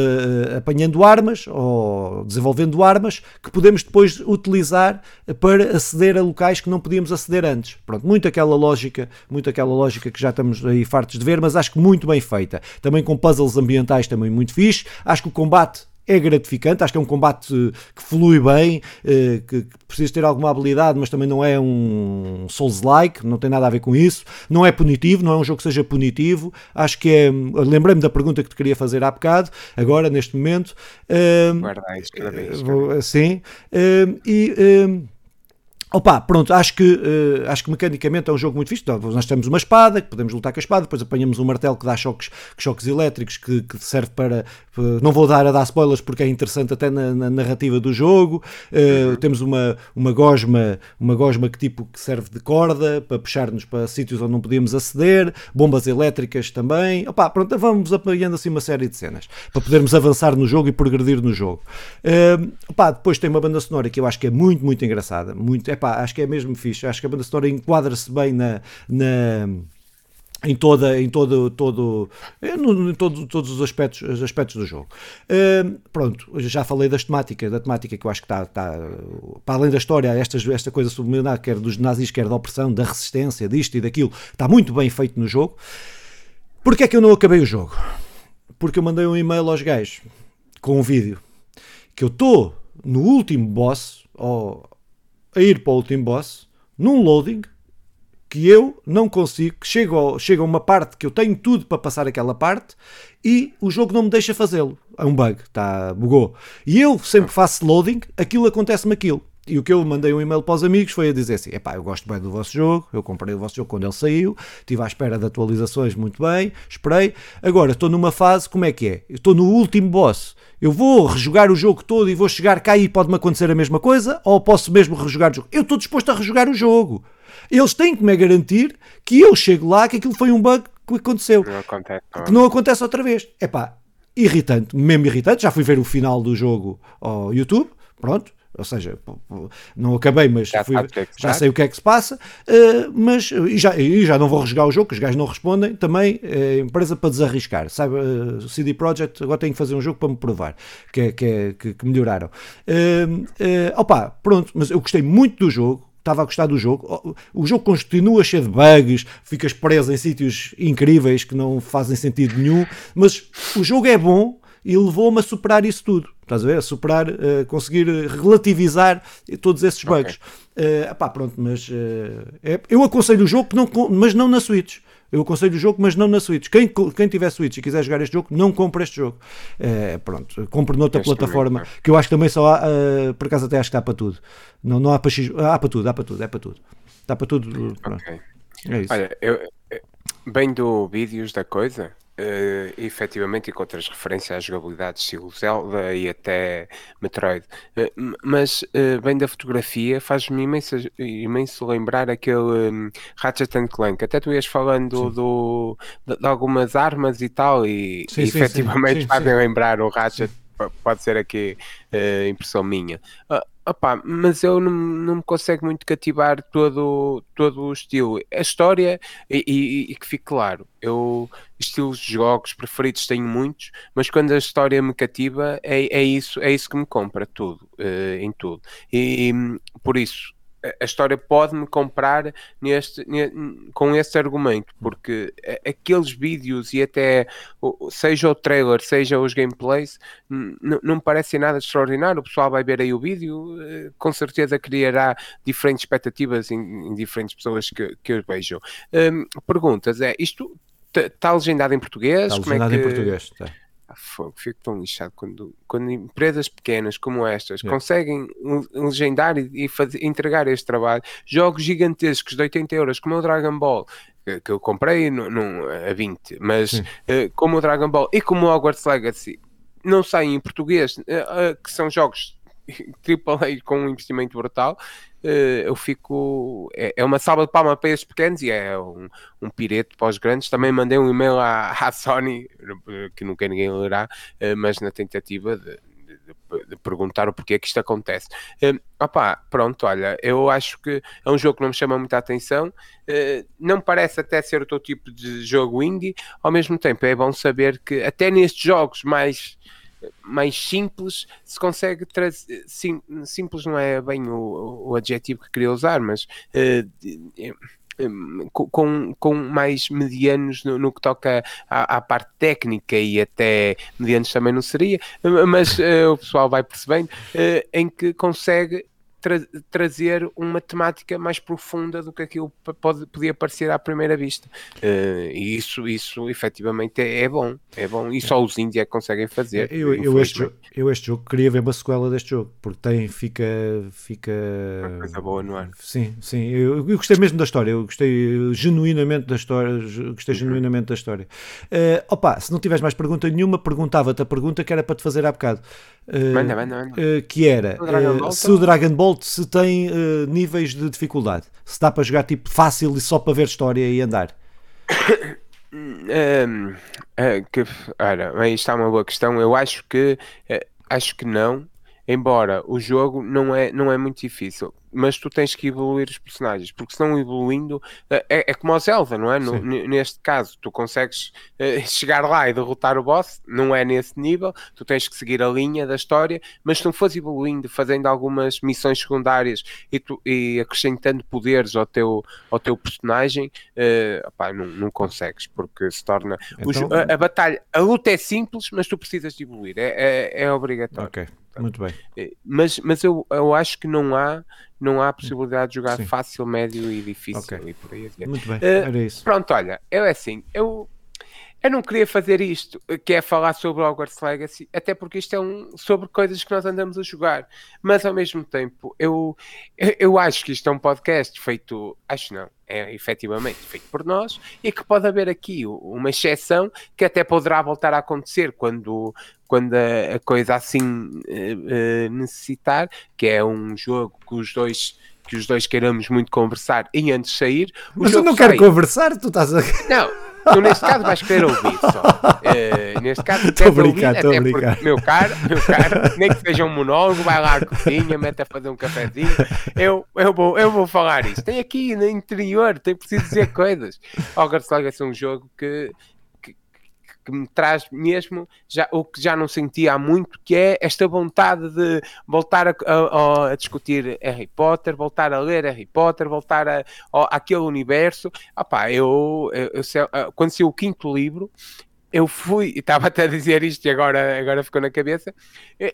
[SPEAKER 1] apanhando armas ou desenvolvendo armas que podemos depois utilizar para aceder a locais locais que não podíamos aceder antes. Pronto, muito aquela lógica, muito aquela lógica que já estamos aí fartos de ver, mas acho que muito bem feita. Também com puzzles ambientais também muito fixe. Acho que o combate é gratificante, acho que é um combate que flui bem, eh, que precisa ter alguma habilidade, mas também não é um Souls-like, não tem nada a ver com isso. Não é punitivo, não é um jogo que seja punitivo. Acho que é. Lembrei-me da pergunta que te queria fazer há bocado, agora, neste momento.
[SPEAKER 2] Guarda isso, cada vez.
[SPEAKER 1] Sim. E. Opa, pronto, acho que, uh, acho que mecanicamente é um jogo muito. Então, nós temos uma espada, que podemos lutar com a espada, depois apanhamos um martelo que dá choques, choques elétricos, que, que serve para. Não vou dar a dar spoilers porque é interessante até na, na narrativa do jogo. Uh. Temos uma, uma gosma, uma gosma que tipo que serve de corda para puxar-nos para sítios onde não podíamos aceder, bombas elétricas também. Opa, pronto, vamos apanhando assim uma série de cenas para podermos avançar no jogo e progredir no jogo. Uh, opa, depois tem uma banda sonora que eu acho que é muito, muito engraçada. Muito, é pá, acho que é mesmo fixe. Acho que a banda sonora enquadra-se bem na, na em toda em todo todo em todo, todos os aspectos os aspectos do jogo. Uh, pronto já falei das temáticas da temática que eu acho que está, está para além da história esta esta coisa submilenar quer dos nazis quer da opressão da resistência disto e daquilo está muito bem feito no jogo. Porque é que eu não acabei o jogo? Porque eu mandei um e-mail aos gajos com um vídeo que eu estou no último boss ou a ir para o último boss num loading que eu não consigo, que chega, a uma parte que eu tenho tudo para passar aquela parte e o jogo não me deixa fazê-lo. É um bug, tá, bugou. E eu sempre faço loading, aquilo acontece-me aquilo. E o que eu mandei um e-mail para os amigos foi a dizer assim: epá, eu gosto bem do vosso jogo, eu comprei o vosso jogo quando ele saiu, estive à espera de atualizações muito bem, esperei. Agora estou numa fase, como é que é? estou no último boss. Eu vou rejogar o jogo todo e vou chegar cá e pode-me acontecer a mesma coisa? Ou posso mesmo rejogar o jogo? Eu estou disposto a rejogar o jogo. Eles têm que me garantir que eu chego lá, que aquilo foi um bug que aconteceu.
[SPEAKER 2] Não acontece.
[SPEAKER 1] Que não acontece outra vez. Epá, irritante, mesmo irritante. Já fui ver o final do jogo ao YouTube, pronto ou seja, não acabei, mas
[SPEAKER 2] já,
[SPEAKER 1] fui,
[SPEAKER 2] é
[SPEAKER 1] já sei o que é que se passa, uh, mas e já, e já não vou resgar o jogo, que os gajos não respondem, também é empresa para desarriscar, sabe, uh, eh, CD Projekt agora tenho que fazer um jogo para me provar que, é, que, é, que, que melhoraram. Uh, uh, opa, pronto, mas eu gostei muito do jogo, estava a gostar do jogo. O jogo continua cheio de bugs, ficas preso em sítios incríveis que não fazem sentido nenhum, mas o jogo é bom e levou-me a superar isso tudo. Estás a ver? A superar, uh, conseguir relativizar todos esses bugs. Okay. Uh, epá, pronto, mas uh, é, eu aconselho o jogo, não, mas não na Switch. Eu aconselho o jogo, mas não na Switch. Quem, quem tiver Switch e quiser jogar este jogo, não compre este jogo. É, pronto, compre noutra este plataforma, também, que eu acho que também só há, uh, por acaso até acho que está para tudo. Não, não há para X, há para tudo, há para tudo, é para tudo. Está para tudo. Okay. É isso.
[SPEAKER 2] Olha, eu, bem do vídeos da coisa, Uh, efetivamente encontras referência à jogabilidade estilo Zelda e até Metroid, uh, mas uh, bem da fotografia faz-me imenso, imenso lembrar aquele um, Ratchet and Clank. Até tu ias falando do, de, de, algumas armas e tal, e, sim, e sim, efetivamente fazem lembrar o Ratchet. Pode ser aqui impressão minha. Opa, mas eu não, não me consigo muito cativar todo, todo o estilo. A história, e, e, e, que fique claro, eu estilos de jogos preferidos tenho muitos, mas quando a história me cativa, é, é, isso, é isso que me compra tudo, uh, em tudo. E por isso, a história pode-me comprar neste, com esse argumento, porque aqueles vídeos e até seja o trailer, seja os gameplays, não me parece nada extraordinário. O pessoal vai ver aí o vídeo, eh, com certeza criará diferentes expectativas em, em diferentes pessoas que, que os vejam. Um, perguntas: é isto está legendado em português?
[SPEAKER 1] Está legendado
[SPEAKER 2] é que...
[SPEAKER 1] em português, está
[SPEAKER 2] fogo, fico tão lixado quando, quando empresas pequenas como estas yeah. conseguem legendar e, fazer, entregar este trabalho, jogos gigantescos de 80 euros, como o Dragon Ball, que, que eu comprei no, no, a 20, mas uh, como o Dragon Ball e como o Hogwarts Legacy, não saem em português, uh, uh, que são jogos AAA com um investimento brutal, uh, eu fico. É, é, uma salva de palma para estes pequenos e é um, um para os grandes. Também mandei um e-mail à, à Sony, que nunca ninguém lerá, uh, mas na tentativa de, de, de, perguntar o porquê que isto acontece. Uh, opá, pronto, olha, eu acho que é um jogo que não me chama muita atenção, não parece até ser o teu tipo de jogo indie, ao mesmo tempo é bom saber que até nestes jogos mais mais simples se consegue. Sim, simples não é bem o, o adjetivo que queria usar, mas. Uh, com, com mais medianos no, no que toca à, à, parte técnica e até medianos também não seria, mas uh, o pessoal vai percebendo, uh, em que consegue tra trazer uma temática mais profunda do que aquilo pode, podia parecer à primeira vista. Uh, e isso, isso efetivamente é, é, bom, é bom, e só os índios é conseguem fazer.
[SPEAKER 1] Eu, eu, este jogo, eu este jogo queria ver uma sequela deste jogo, porque tem, fica. fica...
[SPEAKER 2] Uma coisa boa no ar.
[SPEAKER 1] Sim, sim, eu, eu, gostei mesmo da história, eu gostei genuinamente da história, gostei uhum. genuinamente da história. Uh, opa, se não tiveres mais pergunta nenhuma, perguntava-te a pergunta que era para te fazer há bocado.
[SPEAKER 2] Uh, manda, manda, manda. Uh,
[SPEAKER 1] que era uh, se o Dragon Ball se tem níveis de dificuldade, se dá para jogar tipo fácil e só para ver história e andar.
[SPEAKER 2] um, que, ora, aí está uma boa questão. Eu acho que acho que não, embora o jogo não é, não é muito difícil mas tu tens que evoluir os personagens, porque se não evoluindo, é, é, é como o Zelda, não é? No, neste caso, tu consegues uh, chegar lá e derrotar o boss, não é nesse nível, tu tens que seguir a linha da história, mas se não fores evoluindo, fazendo algumas missões secundárias e, tu, e acrescentando poderes ao teu, ao teu personagem, uh, opá, não, não consegues, porque se torna. Então... a, a, batalha, a luta é simples, mas tu precisas de evoluir, é, é, é obrigatório.
[SPEAKER 1] Ok, muito bem.
[SPEAKER 2] Eh, mas, mas eu, eu acho que não há não há possibilidade de jogar Sim. fácil, médio e difícil okay. e por aí
[SPEAKER 1] Muito bem, uh, era isso.
[SPEAKER 2] Pronto, olha, eu é assim, eu eu não queria fazer isto, que é falar sobre Hogwarts Legacy, até porque isto é um, sobre coisas que nós andamos a jogar, mas ao mesmo tempo eu, eu, eu acho que isto é um podcast feito, acho não, é efetivamente feito por nós e que pode haver aqui uma exceção que até poderá voltar a acontecer quando, quando a, coisa assim uh, uh, necessitar, que é um jogo que os dois que os dois queiramos muito conversar e antes de sair.
[SPEAKER 1] Mas eu não quero conversar, tu estás a.
[SPEAKER 2] Não, Tu neste caso vais querer ouvir só. Uh, neste caso
[SPEAKER 1] estou a brincar, estou a brincar.
[SPEAKER 2] Meu caro, meu caro, nem que seja um monólogo, vai lá à cozinha, mete a fazer um cafezinho. Eu, eu, vou, eu vou falar isso. Tem aqui no interior, tem preciso dizer coisas. Hogwarts Legacy é um jogo que que me traz mesmo já, o que já não sentia há muito, que é esta vontade de voltar a, a, a discutir Harry Potter, voltar a ler Harry Potter, voltar a, a aquele universo. Opá, eu, eu, eu, quando saiu o quinto livro, eu fui, estava até a dizer isto e agora, agora ficou na cabeça,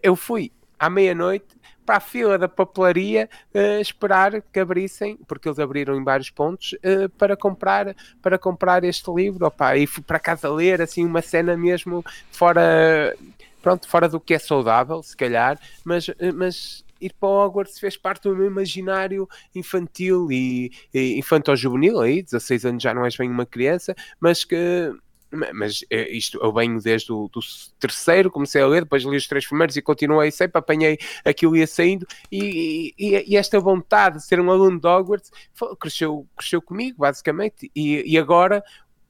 [SPEAKER 2] eu fui à meia-noite para a fila da papelaria uh, esperar que abrissem, porque eles abriram em vários pontos, uh, para, comprar, para comprar este livro. Opa, e fui para casa ler assim uma cena mesmo fora, pronto, fora do que é saudável, se calhar, mas, eh, mas ir para Hogwarts fez parte do meu imaginário infantil e, e infantil-juvenil, aí 16 anos já não és bem uma criança, mas que mas é, isto eu venho desde o do terceiro, comecei a ler, depois li os três primeiros e continuei sempre, apanhei aquilo ia saindo e, e, e, esta vontade de ser um aluno de Hogwarts cresceu, cresceu comigo, basicamente, e, e agora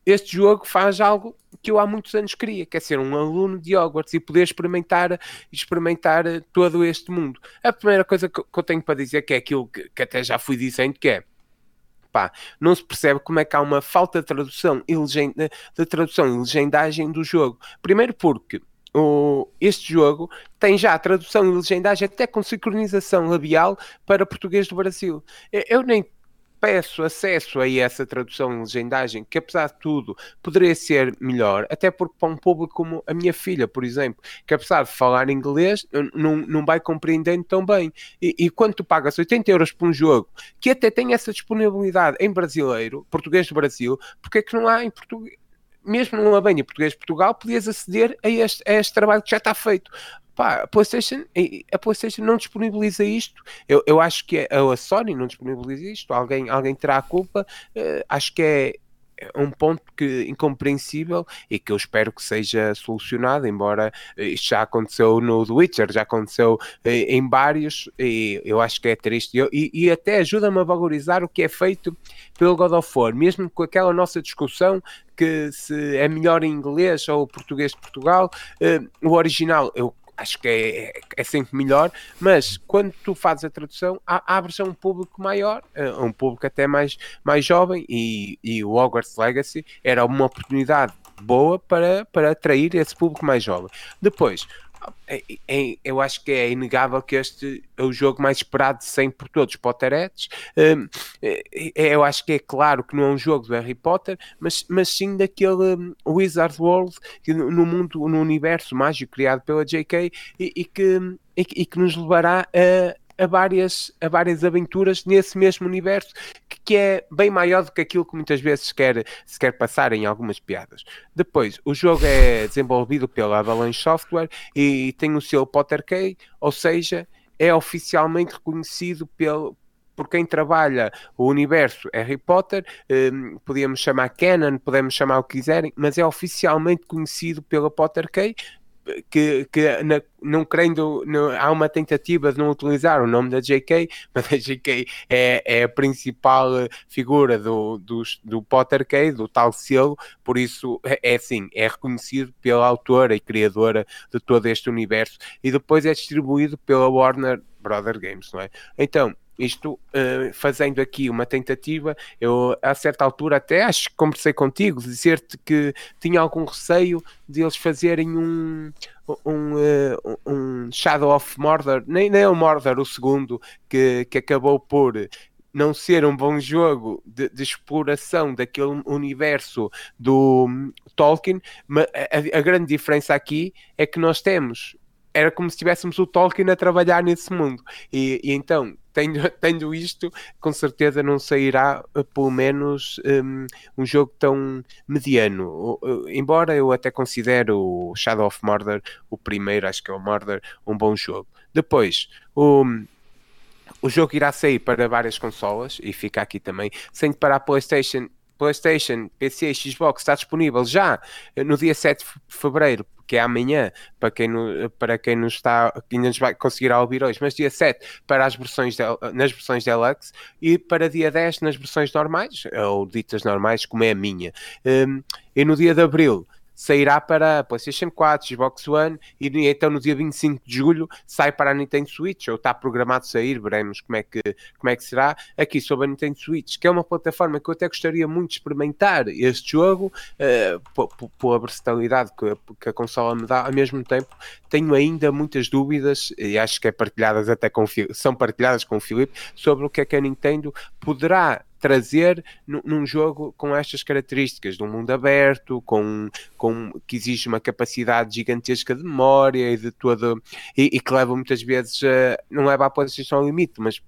[SPEAKER 2] este jogo faz algo que eu há muitos anos queria, que é ser um aluno de Hogwarts e poder experimentar, experimentar todo este mundo. A primeira coisa que, que eu tenho para dizer, que é aquilo que, que até já fui dizendo, que é pá, não se percebe como é que há uma falta de tradução e, legenda, de tradução e legendagem do jogo. Primeiro porque o, este jogo tem já tradução e legendagem até com sincronização labial para português do Brasil. Eu nem peço acesso a essa tradução e legendagem, que apesar de tudo poderia ser melhor, até porque para um público como a minha filha, por exemplo, que apesar de falar inglês, não, não vai compreendendo tão bem. E, e quando tu pagas 80 euros por um jogo, que até tem essa disponibilidade em brasileiro, português do Brasil, porque é que não há em português? mesmo numa banha português de Portugal, podias aceder a este, a este trabalho que já está feito. Pá, a PlayStation, a PlayStation não disponibiliza isto. Eu, eu acho que a, a Sony não disponibiliza isto. Alguém, alguém terá a culpa. Uh, acho que é é um ponto que incompreensível e que eu espero que seja solucionado, embora isto já aconteceu no The Witcher, já aconteceu eh, em vários, e eu acho que é triste, e, e até ajuda-me a valorizar o que é feito pelo God of War, mesmo com aquela nossa discussão que se é melhor em inglês ou português de Portugal, o original eu acho que é, é, sempre melhor, mas quando tu fazes a tradução, abres a um público maior, a um público até mais, mais jovem, e, e o Hogwarts Legacy era uma oportunidade boa para, para atrair esse público mais jovem. Depois, é, é, eu acho que é inegável que este é o jogo mais esperado 100 por todos os Potterettes. Um, é, é, eu acho que é claro que não é um jogo do Harry Potter, mas, mas sim daquele um, Wizard World no mundo, no universo mágico criado pela J.K. e, e que, e, e que nos levará a a várias, a várias aventuras nesse mesmo universo que, que, é bem maior do que aquilo que muitas vezes se quer, se quer passar em algumas piadas. Depois, o jogo é desenvolvido pela Avalanche Software e tem o seu Potter Key, ou seja, é oficialmente reconhecido pelo, por quem trabalha o universo Harry Potter, um, podíamos chamar canon, podemos chamar o que quiserem, mas é oficialmente conhecido pela Potter Key, que, que na, não querendo, não, há uma tentativa de não utilizar o nome da JK, mas a JK é, é a principal figura do, do, do Pottercade, do tal selo, por isso é, é assim, é reconhecido pela autora e criadora de todo este universo e depois é distribuído pela Warner Brother Games, não é? Então, isto uh, fazendo aqui uma tentativa, eu a certa altura até acho que conversei contigo, dizer-te que tinha algum receio de eles fazerem um, um, uh, um Shadow of Mordor, nem, nem o Mordor, o segundo, que, que acabou por não ser um bom jogo de, de, exploração daquele universo do um, Tolkien, a, a, grande diferença aqui é que nós temos era como se tivéssemos o Tolkien a trabalhar nesse mundo. E, e então, tendo, tendo isto, com certeza não sairá eh, pelo menos um, um jogo tão mediano. embora eu até considere o Shadow of Mordor, o primeiro, acho que é o Mordor, um bom jogo. Depois, o. O jogo irá sair para várias consolas e fica aqui também, sendo para a PlayStation PlayStation, PC e Xbox está disponível já no dia 7 de fevereiro que é amanhã, para quem, no, para quem não está, ainda nos vai conseguir ouvir hoje, mas dia 7 para as versões de, nas versões Deluxe e para dia 10 nas versões normais, ou ditas normais, como é a minha. Um, e no dia de abril sairá para PlayStation 4, Xbox One e então no dia 25 de julho sai para a Nintendo Switch, ou está programado sair, veremos como é que, como é que será, aqui sobre a Nintendo Switch, que é uma plataforma que eu até gostaria muito de experimentar este jogo, uh, pela versatilidade que, que a consola me dá, ao mesmo tempo tenho ainda muitas dúvidas, e acho que é partilhadas até com, são partilhadas com o Filipe, sobre o que é que a Nintendo poderá trazer num jogo com estas características, de um mundo aberto, com, com que exige uma capacidade gigantesca de memória e de todo e, e que leva muitas vezes a, não leva à PlayStation ao limite, mas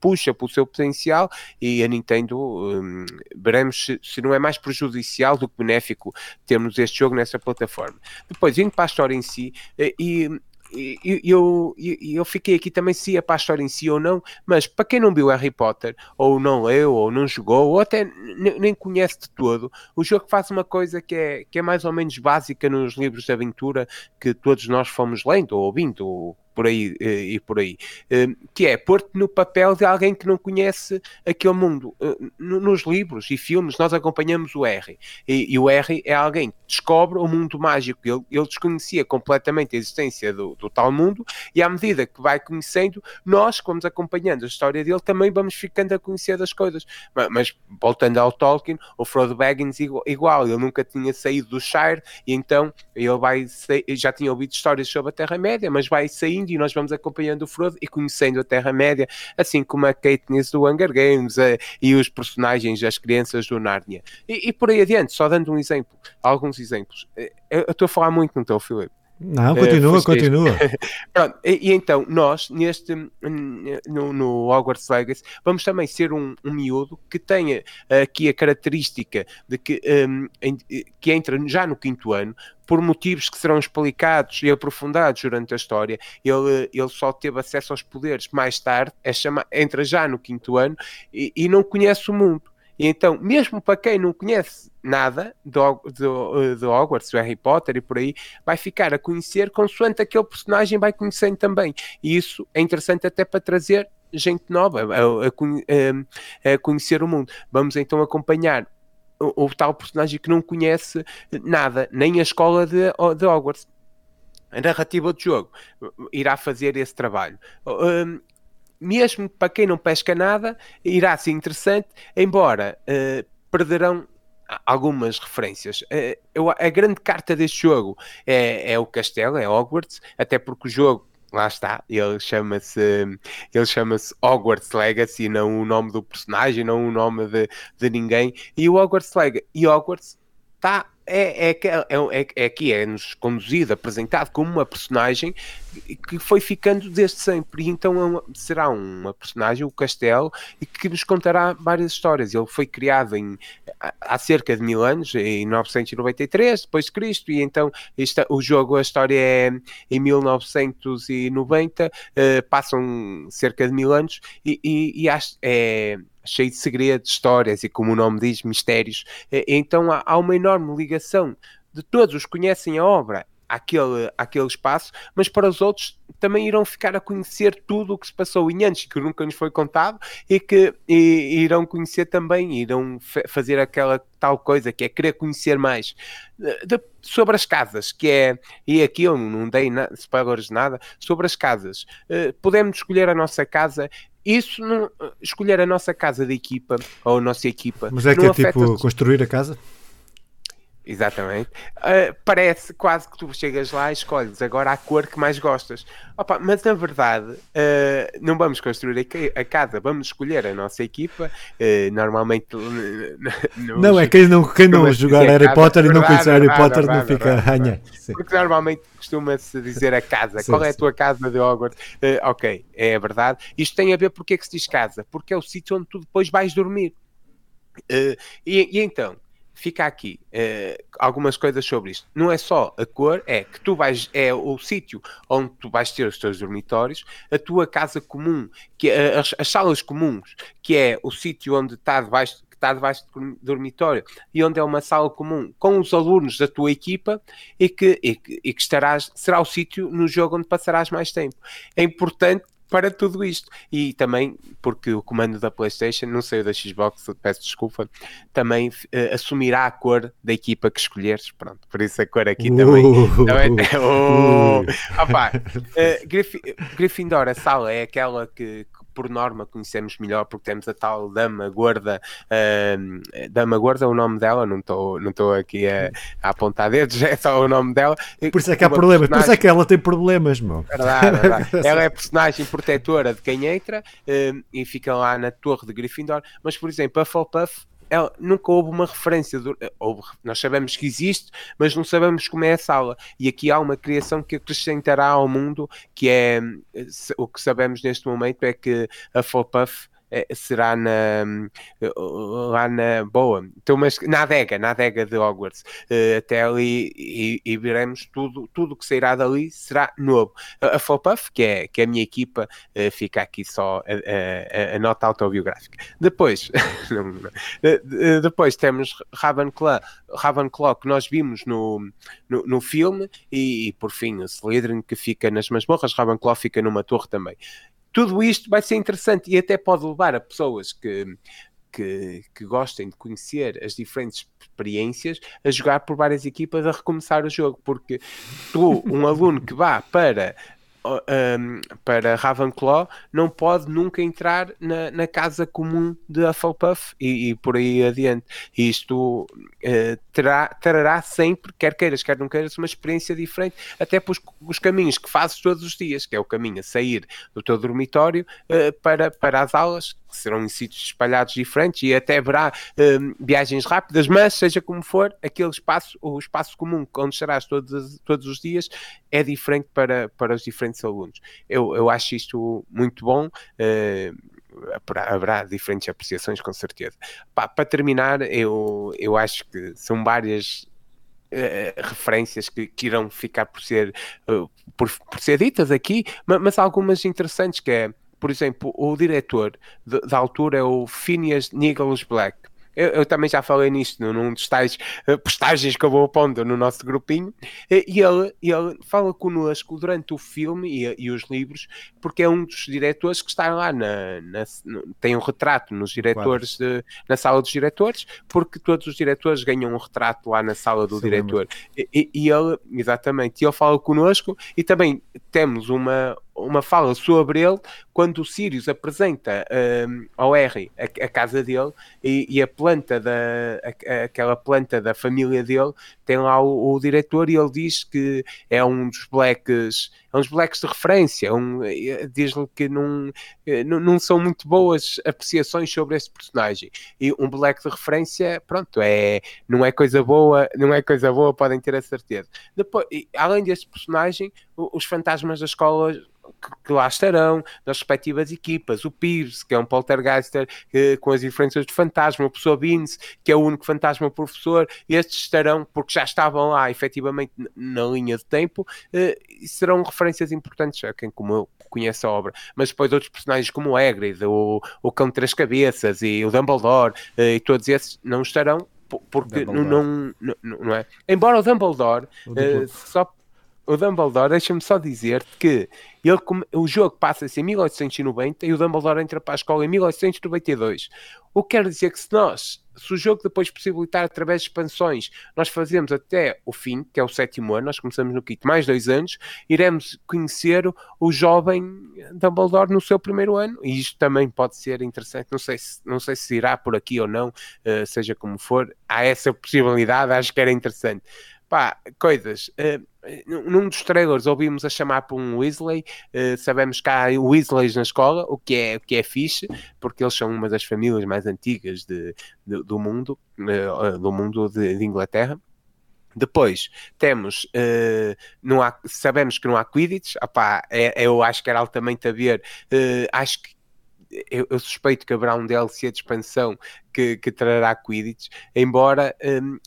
[SPEAKER 2] puxa pelo seu potencial e a Nintendo um, veremos se, se, não é mais prejudicial do que benéfico termos este jogo nessa plataforma. Depois, indo para a história em si, eh, e eu, eu, eu fiquei aqui também se ia para a história em si ou não, mas para quem não viu Harry Potter, ou não leu, ou não jogou, ou até nem conhece de todo, o jogo faz uma coisa que é, que é mais ou menos básica nos livros de aventura que todos nós fomos lendo ou ouvindo, ou por aí e por aí, que é pôr-te no papel de alguém que não conhece aquele mundo. Nos livros e filmes nós acompanhamos o R e, e o R é alguém que descobre o mundo mágico. Ele, ele desconhecia completamente a existência do, do, tal mundo e à medida que vai conhecendo, nós, que vamos acompanhando a história dele, também vamos ficando a conhecer das coisas. Mas, mas voltando ao Tolkien, o Frodo Baggins igual, ele nunca tinha saído do Shire e então ele vai já tinha ouvido histórias sobre a Terra-média, mas vai saindo e nós vamos acompanhando o Frodo e conhecendo a Terra-média, assim como a Katniss do Hunger Games a, e os personagens, as crianças do Nárnia. E, e, por aí adiante, só dando um exemplo, alguns exemplos. Eh, eu estou a falar muito, não estou, Filipe?
[SPEAKER 1] Não, continua, uh, continua.
[SPEAKER 2] Pronto, e, e, então, nós, neste, no, no Hogwarts Legacy, vamos também ser um, um miúdo que tenha aqui a característica de que, um, que entra já no quinto ano, por motivos que serão explicados e aprofundados durante a história, ele, ele só teve acesso aos poderes mais tarde, é chama, entra já no quinto ano e, e não conhece o mundo. E então, mesmo para quem não conhece nada do, Hogwarts, do Harry Potter e por aí, vai ficar a conhecer consoante aquele personagem vai conhecendo também. E isso é interessante até para trazer gente nova a, a, a conhecer o mundo. Vamos então acompanhar o, o, tal personagem que não conhece nada, nem a escola de, de Hogwarts. A narrativa do jogo irá fazer esse trabalho. Um, mesmo para quem não pesca nada, irá ser interessante, embora uh, perderão algumas referências. Uh, a grande carta deste jogo é, é o castelo, é Hogwarts, até porque o jogo lá está, ele chama-se ele chama-se Hogwarts Legacy, não o nome do personagem, não o nome de, de ninguém, e o Hogwarts Legacy, e Hogwarts está é, é, é, é, aqui é-nos conduzido, apresentado como uma personagem que foi ficando desde sempre. E então é será uma personagem, o Castelo, e que nos contará várias histórias. Ele foi criado em, há cerca de mil anos, em 993, depois de Cristo, e então esta, o jogo, a história é em 1990, uh, eh, passam cerca de mil anos, e, e, e é cheio de segredos, histórias e, como o nome diz, mistérios. Então há, há uma enorme ligação de todos os que conhecem a obra àquele, àquele espaço, mas para os outros também irão ficar a conhecer tudo o que se passou em antes, que nunca nos foi contado, e que e, irão conhecer também, irão fazer aquela tal coisa que é querer conhecer mais de, sobre as casas, que é, e aqui eu não dei na, spoilers nada, sobre as casas. Uh, podemos escolher a nossa casa isso não, escolher a nossa casa de equipa ou a nossa equipa.
[SPEAKER 1] Mas é que é tipo construir a casa?
[SPEAKER 2] Exatamente. Uh, parece quase que tu chegas lá e escolhes agora a cor que mais gostas. Opa, mas na verdade, uh, não vamos construir a, casa, vamos escolher a nossa equipa. Uh, normalmente.
[SPEAKER 1] Nos, não, é quem não, quem não jogar Harry Potter e não conhecer Harry Potter não fica ranha.
[SPEAKER 2] Porque normalmente costuma-se dizer a casa. Sim, Qual é a tua casa de Hogwarts? ok, é verdade. Isto tem a ver porque é que se diz casa? Porque é o sítio onde tu depois vais dormir. E, e então fica aqui uh, algumas coisas sobre isto. Não é só a cor, é que tu vais, é o sítio onde tu vais ter os teus dormitórios, a tua casa comum, que é, as, as salas comuns, que é o sítio onde está debaixo que está debaixo do dormitório e onde é uma sala comum com os alunos da tua equipa e que, e que, e que estarás, será o sítio no jogo onde passarás mais tempo. É importante para tudo isto. E também, porque o comando da PlayStation, não sei o da Xbox, peço desculpa, também uh, assumirá a cor da equipa que escolheres. Pronto, por isso a cor aqui uh, também. também uh, opa, uh, Gryffindor, a sala é aquela que, por norma conhecemos melhor porque temos a tal dama gorda uh, dama gorda é o nome dela não estou não aqui a, a, apontar dedos é só o nome dela
[SPEAKER 1] por isso é que há problemas personagem... por isso é que ela tem problemas meu.
[SPEAKER 2] Verdade, verdade. ela é personagem protetora de quem entra uh, e fica lá na torre de Gryffindor mas por exemplo a Hufflepuff ela, nunca houve uma referência. Do, houve, nós sabemos que existe, mas não sabemos como é a sala. E aqui há uma criação que acrescentará ao mundo, que é o que sabemos neste momento é que a Hufflepuff será na, lá na boa, então, mas na adega, na adega de Hogwarts, até ali e, e veremos tudo, tudo que sairá dali será novo. A, a Flowpuff, que é, que é a minha equipa, fica aqui só a, a, a nota autobiográfica. Depois, depois temos Ravenclaw, Ravenclaw que nós vimos no, no, no filme e, e, por fim o Slytherin que fica nas masmorras, Ravenclaw fica numa torre também. Tudo isto vai ser interessante e até pode levar a pessoas que, que, que, gostem de conhecer as diferentes experiências a jogar por várias equipas a recomeçar o jogo, porque tu, um aluno que vá para um, para Ravenclaw não pode nunca entrar na, na casa comum de Hufflepuff e, e por aí adiante. Isto uh, terá, trará sempre, quer queiras, quer não queiras, uma experiência diferente, até para os, os, caminhos que fazes todos os dias, que é o caminho a sair do teu dormitório uh, para, para as aulas, que serão em sítios espalhados diferentes e até haverá um, viagens rápidas, mas seja como for, aquele espaço, o espaço comum onde estarás todos, todos os dias é diferente para, para os diferentes alunos. Eu, eu acho isto muito bom. Uh, haverá diferentes apreciações, com certeza. Para terminar, eu, eu acho que são várias Uh, referências que, que, irão ficar por ser, uh, por, por, ser ditas aqui, mas, mas, algumas interessantes que é por exemplo, o diretor da altura é o Phineas Nicholas Black. Eu, eu, também já falei nisto num dos tais uh, postagens que eu vou pondo no nosso grupinho, e ele, ele fala connosco durante o filme e, e, os livros, porque é um dos diretores que está lá, na, na tem um retrato nos diretores, de, na sala dos diretores, porque todos os diretores ganham um retrato lá na sala do Sim, diretor. E, e, ele, exatamente, ele fala connosco, e também temos uma, uma fala sobre ele quando o Sirius apresenta um, ao R a, a, casa dele e, e a planta da a, aquela planta da família dele tem lá o, o, diretor e ele diz que é um dos blacks é uns blacks de referência um, diz-lhe que não, não, não são muito boas apreciações sobre esse personagem. E um black de referência pronto é não é coisa boa não é coisa boa podem ter a certeza. Depois além deste personagem os fantasmas da escola que, lá estarão, das respectivas equipas. O Pierce, que é um poltergeister com as diferenças do fantasma, o professor Beans, que é o único fantasma professor, estes estarão, porque já estavam lá efetivamente na linha de tempo, eh, serão referências importantes a quem, como eu, conhece a obra. Mas depois outros personagens como o Hagrid, o, o Cão de Três Cabeças e o Dumbledore, eh, e todos esses não estarão porque não, não, não, não, é. Embora o Dumbledore, o Dumbledore. Uh, só o Dumbledore, deixa-me só dizer que ele, o jogo passa-se em 1890 e o Dumbledore entra para a escola em 1892. O que quer dizer que se nós, se o jogo depois possibilitar através de expansões, nós fazemos até o fim, que é o sétimo ano, nós começamos no quinto, mais dois anos, iremos conhecer o jovem Dumbledore no seu primeiro ano, e isto também pode ser interessante, não sei se, não sei se irá por aqui ou não, uh, seja como for, há essa possibilidade, acho que era interessante. Pá, coisas. Uh, num dos trailers ouvimos a chamar por um Weasley, uh, sabemos que há Weasleys na escola, o que, é, o que é fixe, porque eles são uma das famílias mais antigas de, de do mundo, uh, do mundo de, de Inglaterra. Depois temos, uh, não há, sabemos que não há Quidditch, opá, é, eu acho que era altamente a ver, uh, acho que eu, eu, suspeito que haverá um DLC de expansão que, que trará Quidditch, embora um,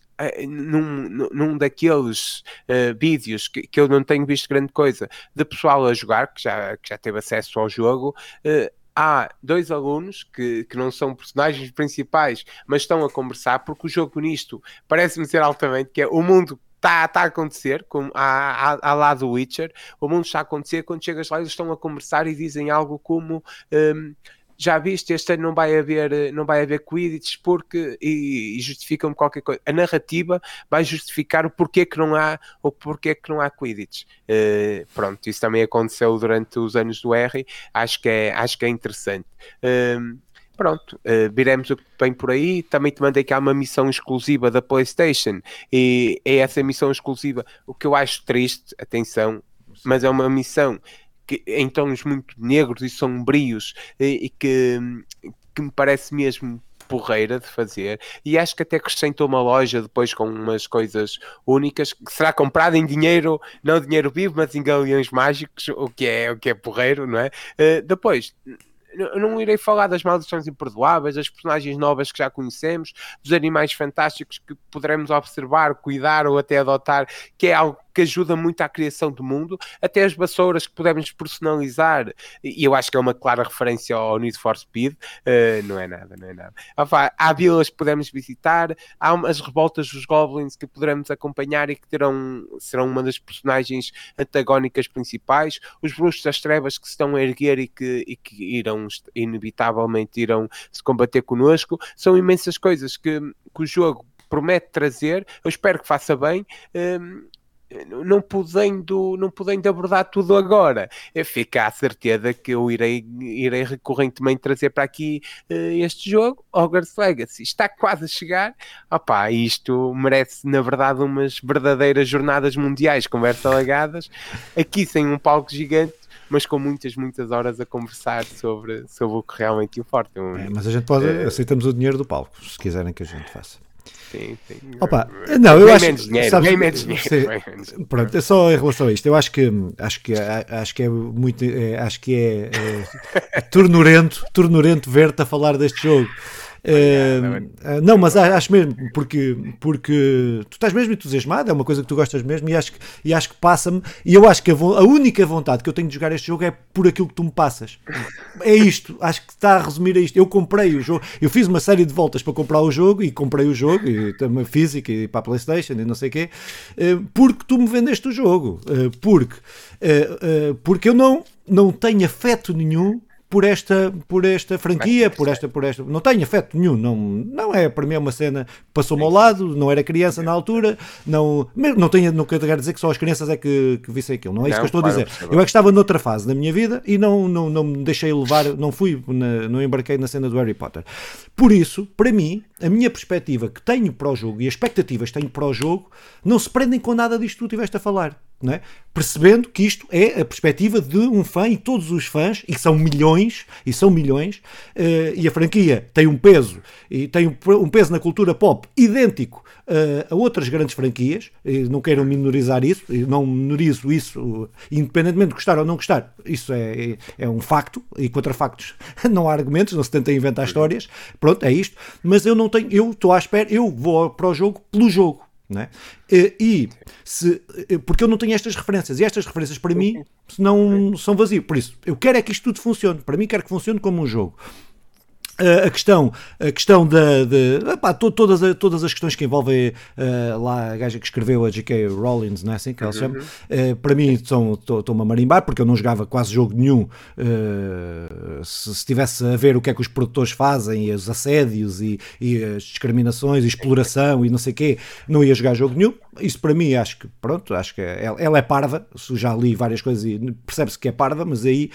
[SPEAKER 2] num, num daqueles uh, vídeos que, que eu não tenho visto grande coisa de pessoal a jogar, que já, que já teve acesso ao jogo, uh, há dois alunos que, que não são personagens principais, mas estão a conversar, porque o jogo nisto parece-me ser altamente que é o mundo está, tá a acontecer, como há, há lá do Witcher, o mundo está a acontecer, quando chegas lá eles estão a conversar e dizem algo como um, já viste, este ano não vai haver, eh, não vai haver Quidditch porque, e, e justificam qualquer coisa. A narrativa vai justificar o porquê que não há, o porquê que não há Quidditch. Uh, pronto, isso também aconteceu durante os anos do R, acho que é, acho que é interessante. Uh, pronto, uh, viremos o que vem por aí. Também te mandei que há uma missão exclusiva da PlayStation e é essa missão exclusiva. O que eu acho triste, atenção, mas é uma missão que, em tons muito negros e sombrios e, e que, que me parece mesmo porreira de fazer e acho que até acrescentou uma loja depois com umas coisas únicas que será comprada em dinheiro, não dinheiro vivo, mas em galeões mágicos, o que é, o que é porreiro, não é? Uh, depois, não irei falar das maldições imperdoáveis, das personagens novas que já conhecemos, dos animais fantásticos que poderemos observar, cuidar ou até adotar, que é algo que ajuda muito à criação do mundo, até as vassouras que podemos personalizar, e eu acho que é uma clara referência ao Need for Speed, uh, não é nada, não é nada. Há vilas que podemos visitar, há as revoltas dos Goblins que poderemos acompanhar e que terão, serão uma das personagens antagónicas principais, os Bruxos das Trevas que se estão a erguer e que, e que irão, inevitavelmente, irão se combater connosco, são imensas coisas que, que o jogo promete trazer, eu espero que faça bem. Um, não podendo, não podendo abordar tudo agora, fica a certeza que eu irei, irei recorrentemente trazer para aqui uh, este jogo, Hogwarts Legacy. Está quase a chegar. Opa, isto merece, na verdade, umas verdadeiras jornadas mundiais, conversa legadas, aqui sem um palco gigante mas com muitas, muitas horas a conversar sobre, sobre o que realmente importa.
[SPEAKER 1] É, mas a gente pode, é... aceitamos o dinheiro do palco, se quiserem que a gente faça.
[SPEAKER 2] Sim, sim.
[SPEAKER 1] Opa, não, eu acho
[SPEAKER 2] menos dinheiro, sabes, menos dinheiro.
[SPEAKER 1] Sim, pronto, é só em relação a isto. Eu acho que acho que acho que é muito é, acho que é, é tornurento, tornurento ver-te a falar deste jogo. Uh, não, mas acho mesmo, porque, porque tu estás mesmo entusiasmado, é uma coisa que tu gostas mesmo e acho que, e acho que passa-me. E eu acho que a, a, única vontade que eu tenho de jogar este jogo é por aquilo que tu me passas. É isto, acho que está a resumir a isto. Eu comprei o jogo, eu fiz uma série de voltas para comprar o jogo e comprei o jogo, e também física e para a PlayStation e não sei o quê, uh, porque tu me vendeste o jogo. Uh, porque, porque eu não, não tenho afeto nenhum por esta, por esta franquia, por esta, por esta. Não tenho afeto nenhum, não, não é para mim é uma cena passou-me ao lado, não era criança na altura, não, não tenho, não quero dizer que só as crianças é que, que vissem aquilo, não é isso não, que eu estou a dizer. Eu é que estava noutra fase da minha vida e não, não, não me deixei levar, não fui, na, não embarquei na cena do Harry Potter. Por isso, para mim, a minha perspectiva que tenho para o jogo e as expectativas que tenho para o jogo não se prendem com nada disto que tu estiveste a falar é? percebendo que isto é a perspectiva de um fã e todos os fãs, e são milhões, e são milhões, uh, e a franquia tem um peso, e tem um peso na cultura pop idêntico uh, a outras grandes franquias, e não quero minorizar isso, e não minorizo isso, independentemente de gostar ou não gostar, isso é, é, é um facto, e contra factos não há argumentos, não se tenta inventar histórias, pronto, é isto, mas eu não tenho, eu estou à espera, eu vou para o jogo pelo jogo, não é? E se, porque eu não tenho estas referências, e estas referências para mim não são vazias. Por isso, eu quero é que isto tudo funcione. Para mim, quero que funcione como um jogo a questão, a questão da, de, epá, todas, todas as questões que envolvem uh, lá a gaja que escreveu a J.K. Rowling, não é assim que ela chama? Uh, para mim estou-me a marimbar porque eu não jogava quase jogo nenhum uh, se, estivesse a ver o que é que os produtores fazem e os assédios e, e as discriminações e exploração e não sei o quê, não ia jogar jogo nenhum. Isso para mim acho que pronto, acho que ela, ela é parva, já li várias coisas e percebe-se que é parva, mas aí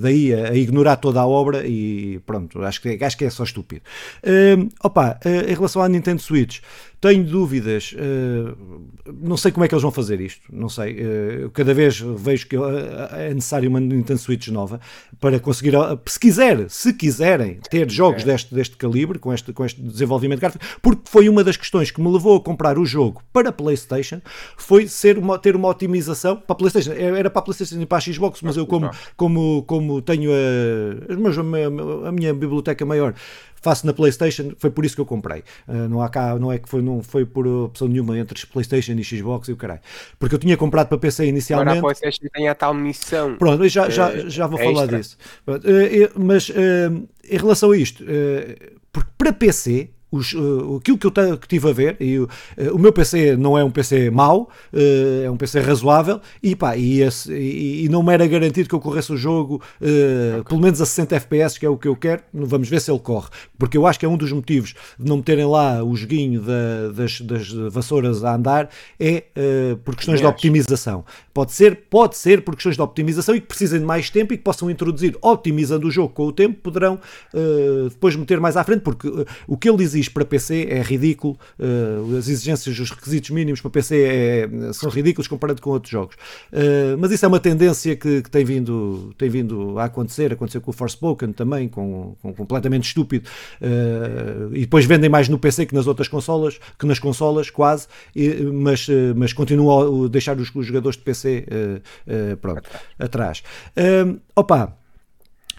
[SPEAKER 1] daí a, a ignorar toda a obra e pronto, acho que acho que é só estúpido. Uh, opa, uh, em relação à Nintendo Switch, tenho dúvidas, uh, não sei como é que eles vão fazer isto, não sei. Uh, cada vez vejo que é necessário uma Nintendo Switch nova para conseguir, se quiser, se quiserem ter jogos é. deste, deste calibre, com este, com este desenvolvimento gráfico, porque foi uma das questões que me levou a comprar o jogo para a PlayStation, foi ser uma, ter uma otimização para a PlayStation, era para a PlayStation e para a Xbox, mas eu como, como, como tenho a, a minha biblioteca maior, faço na PlayStation, foi por isso que eu comprei. Uh, não há cá, não é que foi, não foi por opção nenhuma entre PlayStation e Xbox e o caralho. Porque eu tinha comprado para PC inicialmente. Agora
[SPEAKER 2] a PlayStation tem a tal missão.
[SPEAKER 1] Pronto, já, já, já vou falar extra. disso. Uh, mas uh, em relação a isto, porque para PC os, uh, aquilo que eu que tive a ver, e uh, o meu PC não é um PC mau, uh, é um PC razoável, e, pá, e, esse, e, e, não me era garantido que eu corresse o jogo uh, pelo menos a 60 FPS, que é o que eu quero. Vamos ver se ele corre, porque eu acho que é um dos motivos de não meterem lá o joguinho da, das, das, vassouras a andar, é por questões de optimização. Pode ser, pode ser por questões de optimização e que precisem de mais tempo e que possam introduzir, otimizando o jogo com o tempo, poderão depois meter mais à frente, porque o que ele diz exige para PC é ridículo, uh, as exigências, os requisitos mínimos para PC é, são ridículos comparado com outros jogos. Uh, mas isso é uma tendência que, que, tem, vindo, tem vindo a acontecer, aconteceu com o Forspoken também, com, com completamente estúpido, uh, e depois vendem mais no PC que nas outras consolas, que nas consolas quase, e, mas, mas continuam a deixar os, os jogadores de PC pronto, atrás. opa!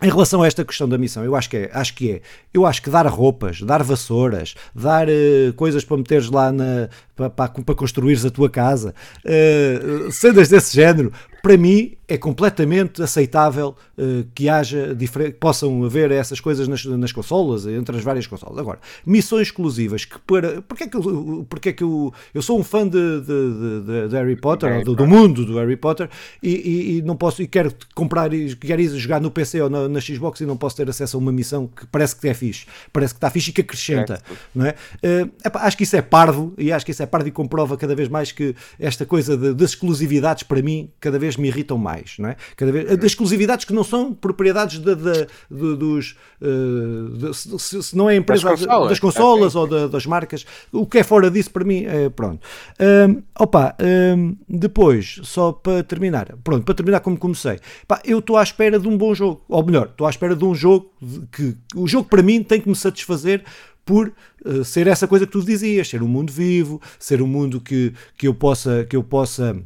[SPEAKER 1] Em relação a esta questão da missão, eu acho que é, acho que é. Eu acho que dar roupas, dar vassouras, dar uh, coisas para meteres lá na, para, para, para construires a tua casa, uh, cenas desse género, para mim é completamente aceitável uh, que haja possam haver essas coisas nas, nas consolas, entre as várias consolas. Agora, missões exclusivas que para porque é que eu, porque é que eu, eu sou um fã de, de, de, de Harry Potter, do, do, mundo do Harry Potter e, e, e, não posso e quero comprar e quero ir jogar no PC ou na, na, Xbox e não posso ter acesso a uma missão que parece que é fixe, parece que está fixe e que acrescenta, é. não é? Uh, epá, acho que isso é parvo e acho que isso é parvo e comprova cada vez mais que esta coisa das exclusividades para mim cada vez me irritam mais, não é? Cada vez, das exclusividades que não são propriedades de, de, de dos uh, se, se, não é empresa das consolas, das consolas. ou das marcas, o que é fora disso para mim é pronto. Um, opa, um, depois, só para terminar, pronto, para terminar como comecei, pá, eu estou à espera de um bom jogo, ou melhor, estou à espera de um jogo que o jogo para mim tem que me satisfazer por uh, ser essa coisa que tu dizias, ser um mundo vivo, ser um mundo que, que eu possa que eu possa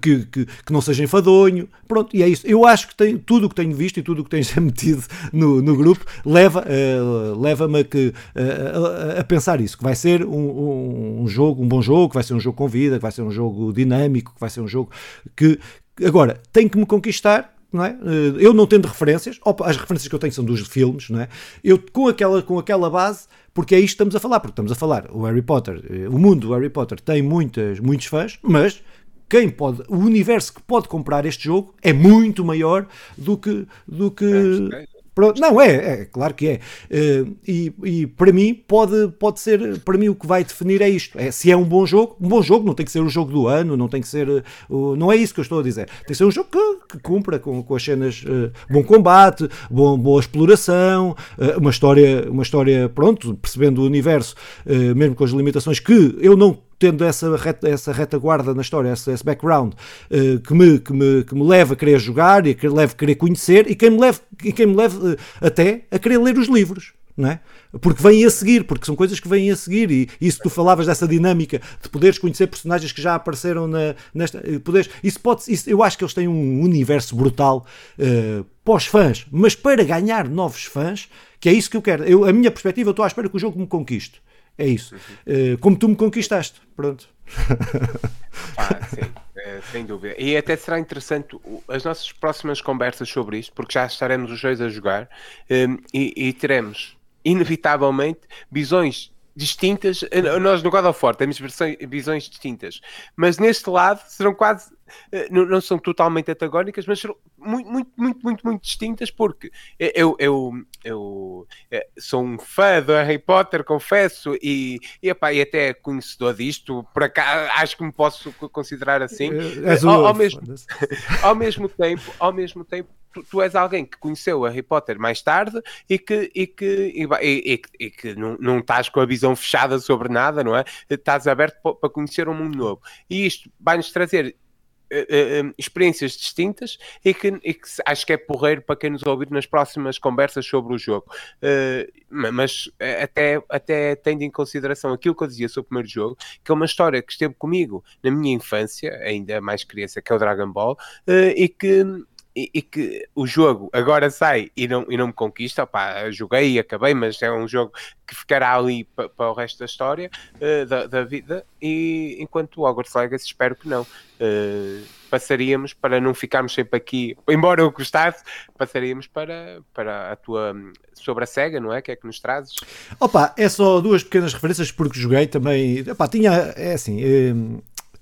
[SPEAKER 1] que, que, que, não seja enfadonho, pronto, e é isso. Eu acho que tem, tudo o que tenho visto e tudo o que tens metido no, no grupo leva, uh, leva-me a, uh, a, a, pensar isso, que vai ser um, um, um, jogo, um bom jogo, que vai ser um jogo com vida, que vai ser um jogo dinâmico, que vai ser um jogo que agora tem que me conquistar não é? Eh, eu não tendo referências, as referências que eu tenho são dos filmes, não é? Eu com aquela, com aquela base, porque é isto que estamos a falar, porque estamos a falar, o Harry Potter, o mundo do Harry Potter tem muitas, muitos fãs, mas quem pode, o universo que pode comprar este jogo é muito maior do que, do que é, Pronto, não, é, é, claro que é. Uh, e, e, para mim pode, pode ser, para mim o que vai definir é isto. É, se é um bom jogo, um bom jogo não tem que ser o jogo do ano, não tem que ser, uh, não é isso que eu estou a dizer. Tem que ser um jogo que, que cumpra com, com as cenas, uh, bom combate, bom, boa exploração, uma história, uma história, pronto, percebendo o universo, mesmo com as limitações que eu não tendo essa, reta, essa retaguarda na história, esse, esse background uh, que, me, que, me, que me leva a querer jogar e que leva a querer conhecer e quem me leva, e quem me leva uh, até a querer ler os livros. Não é? Porque vêm a seguir, porque são coisas que vêm a seguir, e isso tu falavas dessa dinâmica de poderes conhecer personagens que já apareceram na, nesta. Eh, poderes, isso pode, isso, eu acho que eles têm um universo brutal uh, para os fãs, mas para ganhar novos fãs, que é isso que eu quero. Eu, a minha perspectiva, eu estou à espera que o jogo me conquiste. É isso. Uhum. Uh, como tu me conquistaste. Pronto.
[SPEAKER 2] Ah, sim, é, sem dúvida. E até será interessante as nossas próximas conversas sobre isto, porque já estaremos os dois a jogar um, ehm, e, e teremos, inevitavelmente, visões distintas. Eh, nós no God of War temos visões distintas, mas neste lado serão quase eh, não, não são totalmente antagónicas, mas serão muito, muito, muito, muito, muito distintas, porque eu, eu, eu, eh, sou um fã do Harry Potter, confesso, e, e, epá, e até conhecedor disto, por cá acho que me posso considerar assim. Ao, ao, mesmo, ao mesmo tempo, ao mesmo tempo tu, tu, és alguém que conheceu Harry Potter mais tarde e que, e que, e, e, e que não, não estás com a visão fechada sobre nada, não é? Estás aberto para conhecer um mundo novo. E isto vai-nos trazer Uh, uh, experiências distintas e que, e que, acho que é porreiro para quem nos ouvir nas próximas conversas sobre o jogo. Uh, mas até, até tendo em consideração aquilo que eu dizia sobre o primeiro jogo, que é uma história que esteve comigo na minha infância, ainda mais criança, que é o Dragon Ball, e que e, e, que o jogo agora sai e não, e não me conquista, opá, joguei e acabei, mas é um jogo que ficará ali para, para o resto da história uh, da, da, vida, e enquanto o Hogwarts Legacy espero que não. Uh, passaríamos para não ficarmos sempre aqui, embora eu gostasse, passaríamos para, para a tua sobre a SEGA, não é? Que é que nos trazes?
[SPEAKER 1] Opa, é só duas pequenas referências porque joguei também. Opa, tinha, é assim, eh,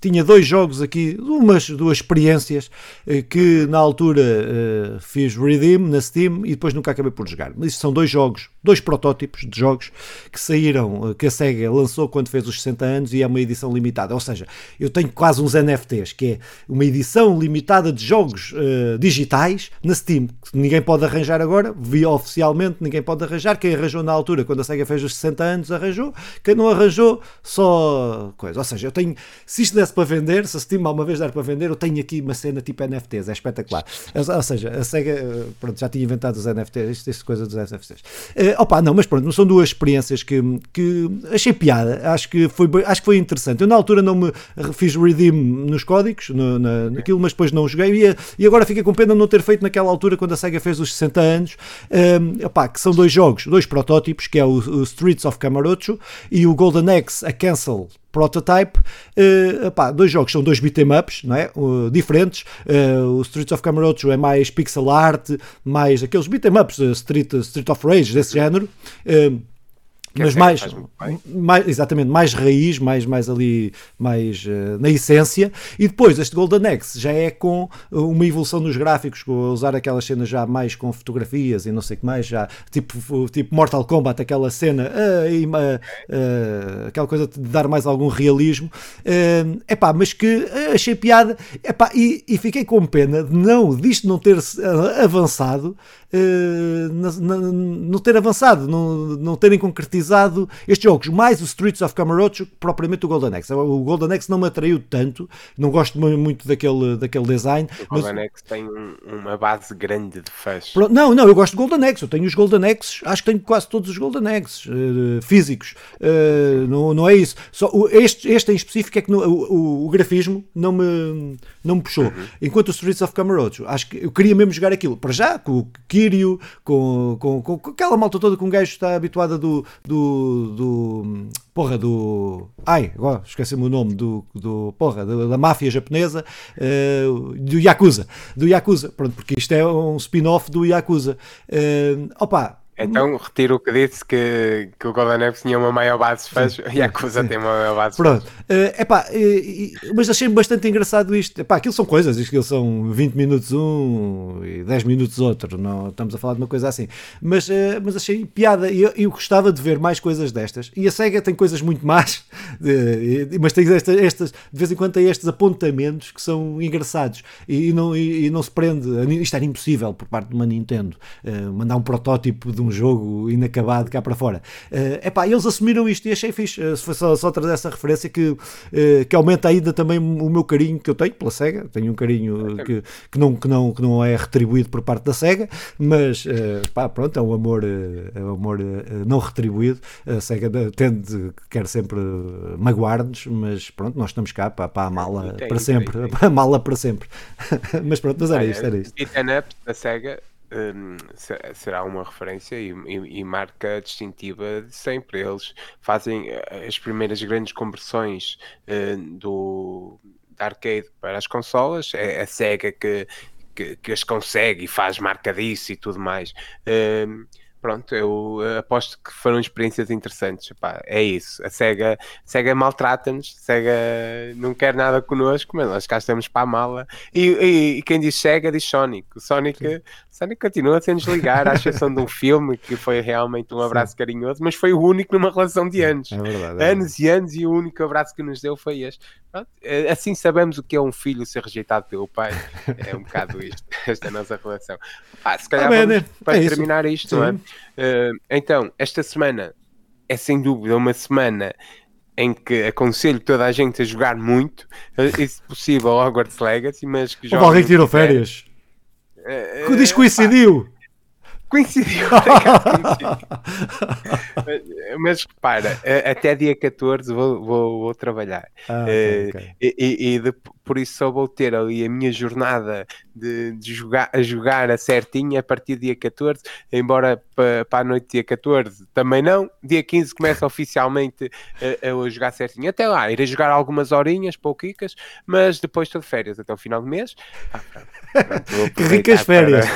[SPEAKER 1] tinha dois jogos aqui, umas duas experiências eh, que na altura uh, fiz redeem na Steam e depois nunca acabei por jogar. Mas são dois jogos, dois protótipos de jogos que saíram, uh, que a SEGA lançou quando fez os 60 anos e é uma edição limitada. Ou seja, eu tenho quase uns NFTs, que é uma edição limitada de jogos digitais na Steam, que ninguém pode arranjar agora, via oficialmente, ninguém pode arranjar. Quem arranjou na altura, quando a SEGA fez os 60 anos, arranjou. Quem não arranjou, só coisa. Ou seja, eu tenho, se isto desse para vender, se a Steam alguma vez der para vender, eu tenho aqui uma cena tipo NFTs, é espetacular. Ou seja, a SEGA eh, pronto, já tinha inventado os NFTs, isto, isto coisa dos NFTs. Uh, opa, não, mas pronto, são duas experiências que, que achei piada, acho que, foi, acho que foi interessante. Eu na altura não me fiz redeem nos códigos, no, na, naquilo, mas depois não joguei e, e agora fiquei com pena não ter feito naquela altura quando a SEGA fez os 60 anos, opa, que são dois jogos, dois protótipos, que é o, o Streets of Camarocho e o Golden Axe, a Cancel Prototype, uh, dois jogos, são dois beat'em ups, não é? Uh, diferentes. Uh, o Streets of Camarocho é mais pixel art, mais aqueles beat'em ups, Street, Street of Rage, desse género. Uh, mas mais, mais, exatamente, mais raiz, mais, mais ali, mais uh, na essência. E depois este Golden Axe já é com uma evolução dos gráficos, com usar aquelas cenas já mais com fotografias e não sei o que mais, já tipo, tipo Mortal Kombat, aquela cena, uh, uh, aquela coisa de dar mais algum realismo. Uh, epá, mas que achei piada epá, e, e fiquei com pena de não, disto não ter avançado não ter avançado, não, não terem concretizado estes jogos, mais o Streets of Camarocho que propriamente o Golden Axe. O Golden Axe não me atraiu tanto, não gosto muito daquele, daquele design.
[SPEAKER 2] O Golden mas... Axe tem um, uma base grande de fãs.
[SPEAKER 1] Não, não, eu gosto do Golden Axe, eu tenho os Golden Axes, acho que tenho quase todos os Golden Axes uh, físicos, uh, não, não é isso. Só, este, este em específico é que no, o, o, grafismo não me, não me puxou. Uhum. Enquanto o Streets of Camarocho, acho que eu queria mesmo jogar aquilo, para já, com Kirio, com, com, com, aquela malta toda que um gajo está habituada do, do, do porra, do. Ai, agora esqueci-me o nome do, do porra, da, da máfia japonesa, uh, do Yakuza. Do Yakuza, pronto, porque isto é um spin-off do Yakuza. Uh, opa,
[SPEAKER 2] então retiro o que disse que, que o Golden Axe tinha uma maior base de fãs e a Acusa tem uma maior base de
[SPEAKER 1] Pronto. Uh, epá, uh, mas achei bastante engraçado isto. Epá, aquilo são coisas, isto são 20 minutos um e 10 minutos outro, não estamos a falar de uma coisa assim. Mas, uh, mas achei piada e eu, eu, gostava de ver mais coisas destas. E a SEGA tem coisas muito más, mas tem estas, estas, de vez em quando tem estes apontamentos que são engraçados e, e não, e, e, não se prende. Isto era impossível por parte de uma Nintendo mandar um protótipo de um jogo inacabado cá para fora. Uh, epá, eles assumiram isto e achei fixe. Uh, foi só, só trazer essa referência que, uh, que aumenta ainda também o meu carinho que eu tenho pela SEGA. Tenho um carinho que, que, não, que, não, que não é retribuído por parte da SEGA, mas pá, pronto, é um amor, é um amor não retribuído. A SEGA tende, quer sempre magoar-nos, mas pronto, nós estamos cá para, para a mala para sempre. Para a mala para sempre. mas pronto, mas era isto, era isto.
[SPEAKER 2] Beaten Up da SEGA um, será uma referência e, e, e, marca distintiva de sempre. Eles fazem eh, as primeiras grandes conversões uh, do, da arcade para as consolas, é a SEGA que, que, que, as consegue e faz marca disso e tudo mais. Uh, pronto, eu aposto que foram experiências interessantes. Epá, é isso. A SEGA, SEGA maltrata-nos, a SEGA não quer nada connosco, mas nós cá estamos para a mala. E, e, e quem diz SEGA diz Sonic. O Sonic, Sonic continua sem desligar, à exceção de um filme que foi realmente um abraço Sim. carinhoso, mas foi o único numa relação de anos.
[SPEAKER 1] É verdade, é
[SPEAKER 2] anos e anos, e o único abraço que nos deu foi este. Pronto, é, assim sabemos o que é um filho ser rejeitado pelo pai. É um bocado isto, esta é nossa relação. Ah, se calhar ah, vamos, né? para é terminar isto, Sim. não é? Uh, então, esta semana é sem dúvida uma semana em que aconselho toda a gente a jogar muito, e se possível Hogwarts Legacy, mas que
[SPEAKER 1] joga. Alguém que tirou férias? Uh, uh, Diz que coincidiu.
[SPEAKER 2] Coincidiu. mas, mas repara, até dia 14 vou, vou, vou trabalhar. Ah, okay, okay. E, e, e por isso só vou ter ali a minha jornada de, de jogar, a jogar a certinha a partir do dia 14, embora para, para a noite dia 14 também não. Dia 15 começa oficialmente a, a jogar certinho. Até lá, irei jogar algumas horinhas, pouquicas, mas depois estou de férias até o final do mês. Ah,
[SPEAKER 1] que ricas férias!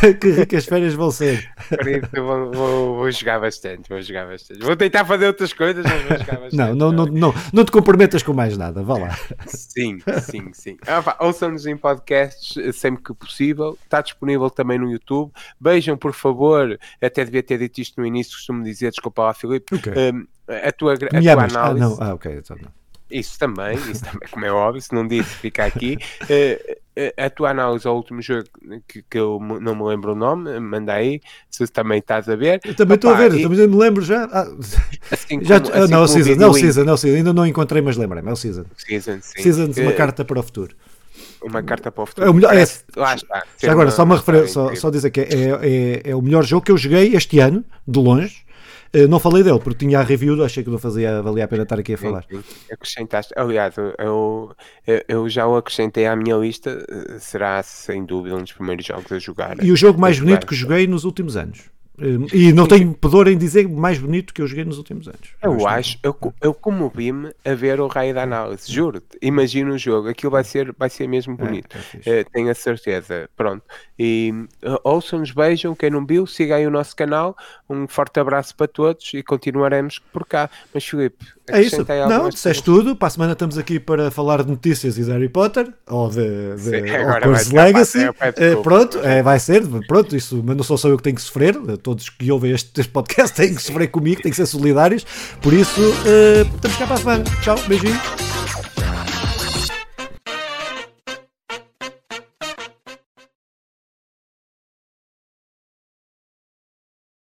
[SPEAKER 1] Para... que ricas férias vão ser!
[SPEAKER 2] Por isso vou, vou, vou, jogar bastante, vou jogar bastante. Vou tentar fazer outras coisas, mas vou jogar bastante.
[SPEAKER 1] Não, não, não, não, não te comprometas com mais nada, vá lá.
[SPEAKER 2] Sim, sim, sim. Ah, Ouçam-nos em podcasts sempre que possível. Está disponível também no YouTube. Beijam, por favor. Até devia ter dito isto no início, costumo dizer, desculpa lá, Filipe. Okay. Um, a tua, a tua
[SPEAKER 1] análise. Ah, não. Ah, ok. Então, não.
[SPEAKER 2] Isso também, isso também, como é óbvio, se não disse, fica aqui. Uh, a tua análise ao último jogo, que, que, eu não me lembro o nome, manda aí, se também estás a ver.
[SPEAKER 1] Eu também estou a ver, e... também me lembro já. Ah, assim já como, assim não, o Season, não, Season, não, Season, ainda não encontrei, mas lembrei-me, é o Season.
[SPEAKER 2] Season, sim.
[SPEAKER 1] Season, uma uh, carta para o futuro.
[SPEAKER 2] Uma carta para o futuro.
[SPEAKER 1] É o melhor, é, lá está. Já agora, só, uma referência, só, só dizer que é, é, é, o melhor jogo que eu joguei este ano, de longe. Uh, não falei dele, porque tinha a review, achei que não fazia, valia a pena estar aqui a falar.
[SPEAKER 2] Acrescentaste, aliás, eu, eu já o acrescentei à minha lista, eh, será sem dúvida um dos primeiros jogos a jogar.
[SPEAKER 1] E o jogo mais bonito que joguei nos últimos anos. E não tenho pudor em dizer mais bonito que eu joguei nos últimos anos.
[SPEAKER 2] Eu, eu acho, eu, eu comovi-me a ver o raio da análise, juro-te. Imagina o jogo, aquilo vai ser, vai ser mesmo é, bonito. É, é tenho a certeza. Pronto. E uh, ouçam-nos, beijam. Quem não viu, siga aí o nosso canal. Um forte abraço para todos e continuaremos por cá. Mas Filipe,
[SPEAKER 1] é isso. Não, disseste tudo. Para a semana estamos aqui para falar de notícias e de Harry Potter ou de, de Sim, Legacy. É, pronto, é, vai ser. Pronto, isso, mas não sou só eu que tenho que sofrer. Todos que ouvem este, este podcast têm que sofrer comigo, têm que ser solidários. Por isso, uh, estamos cá para a semana. Tchau, beijinho.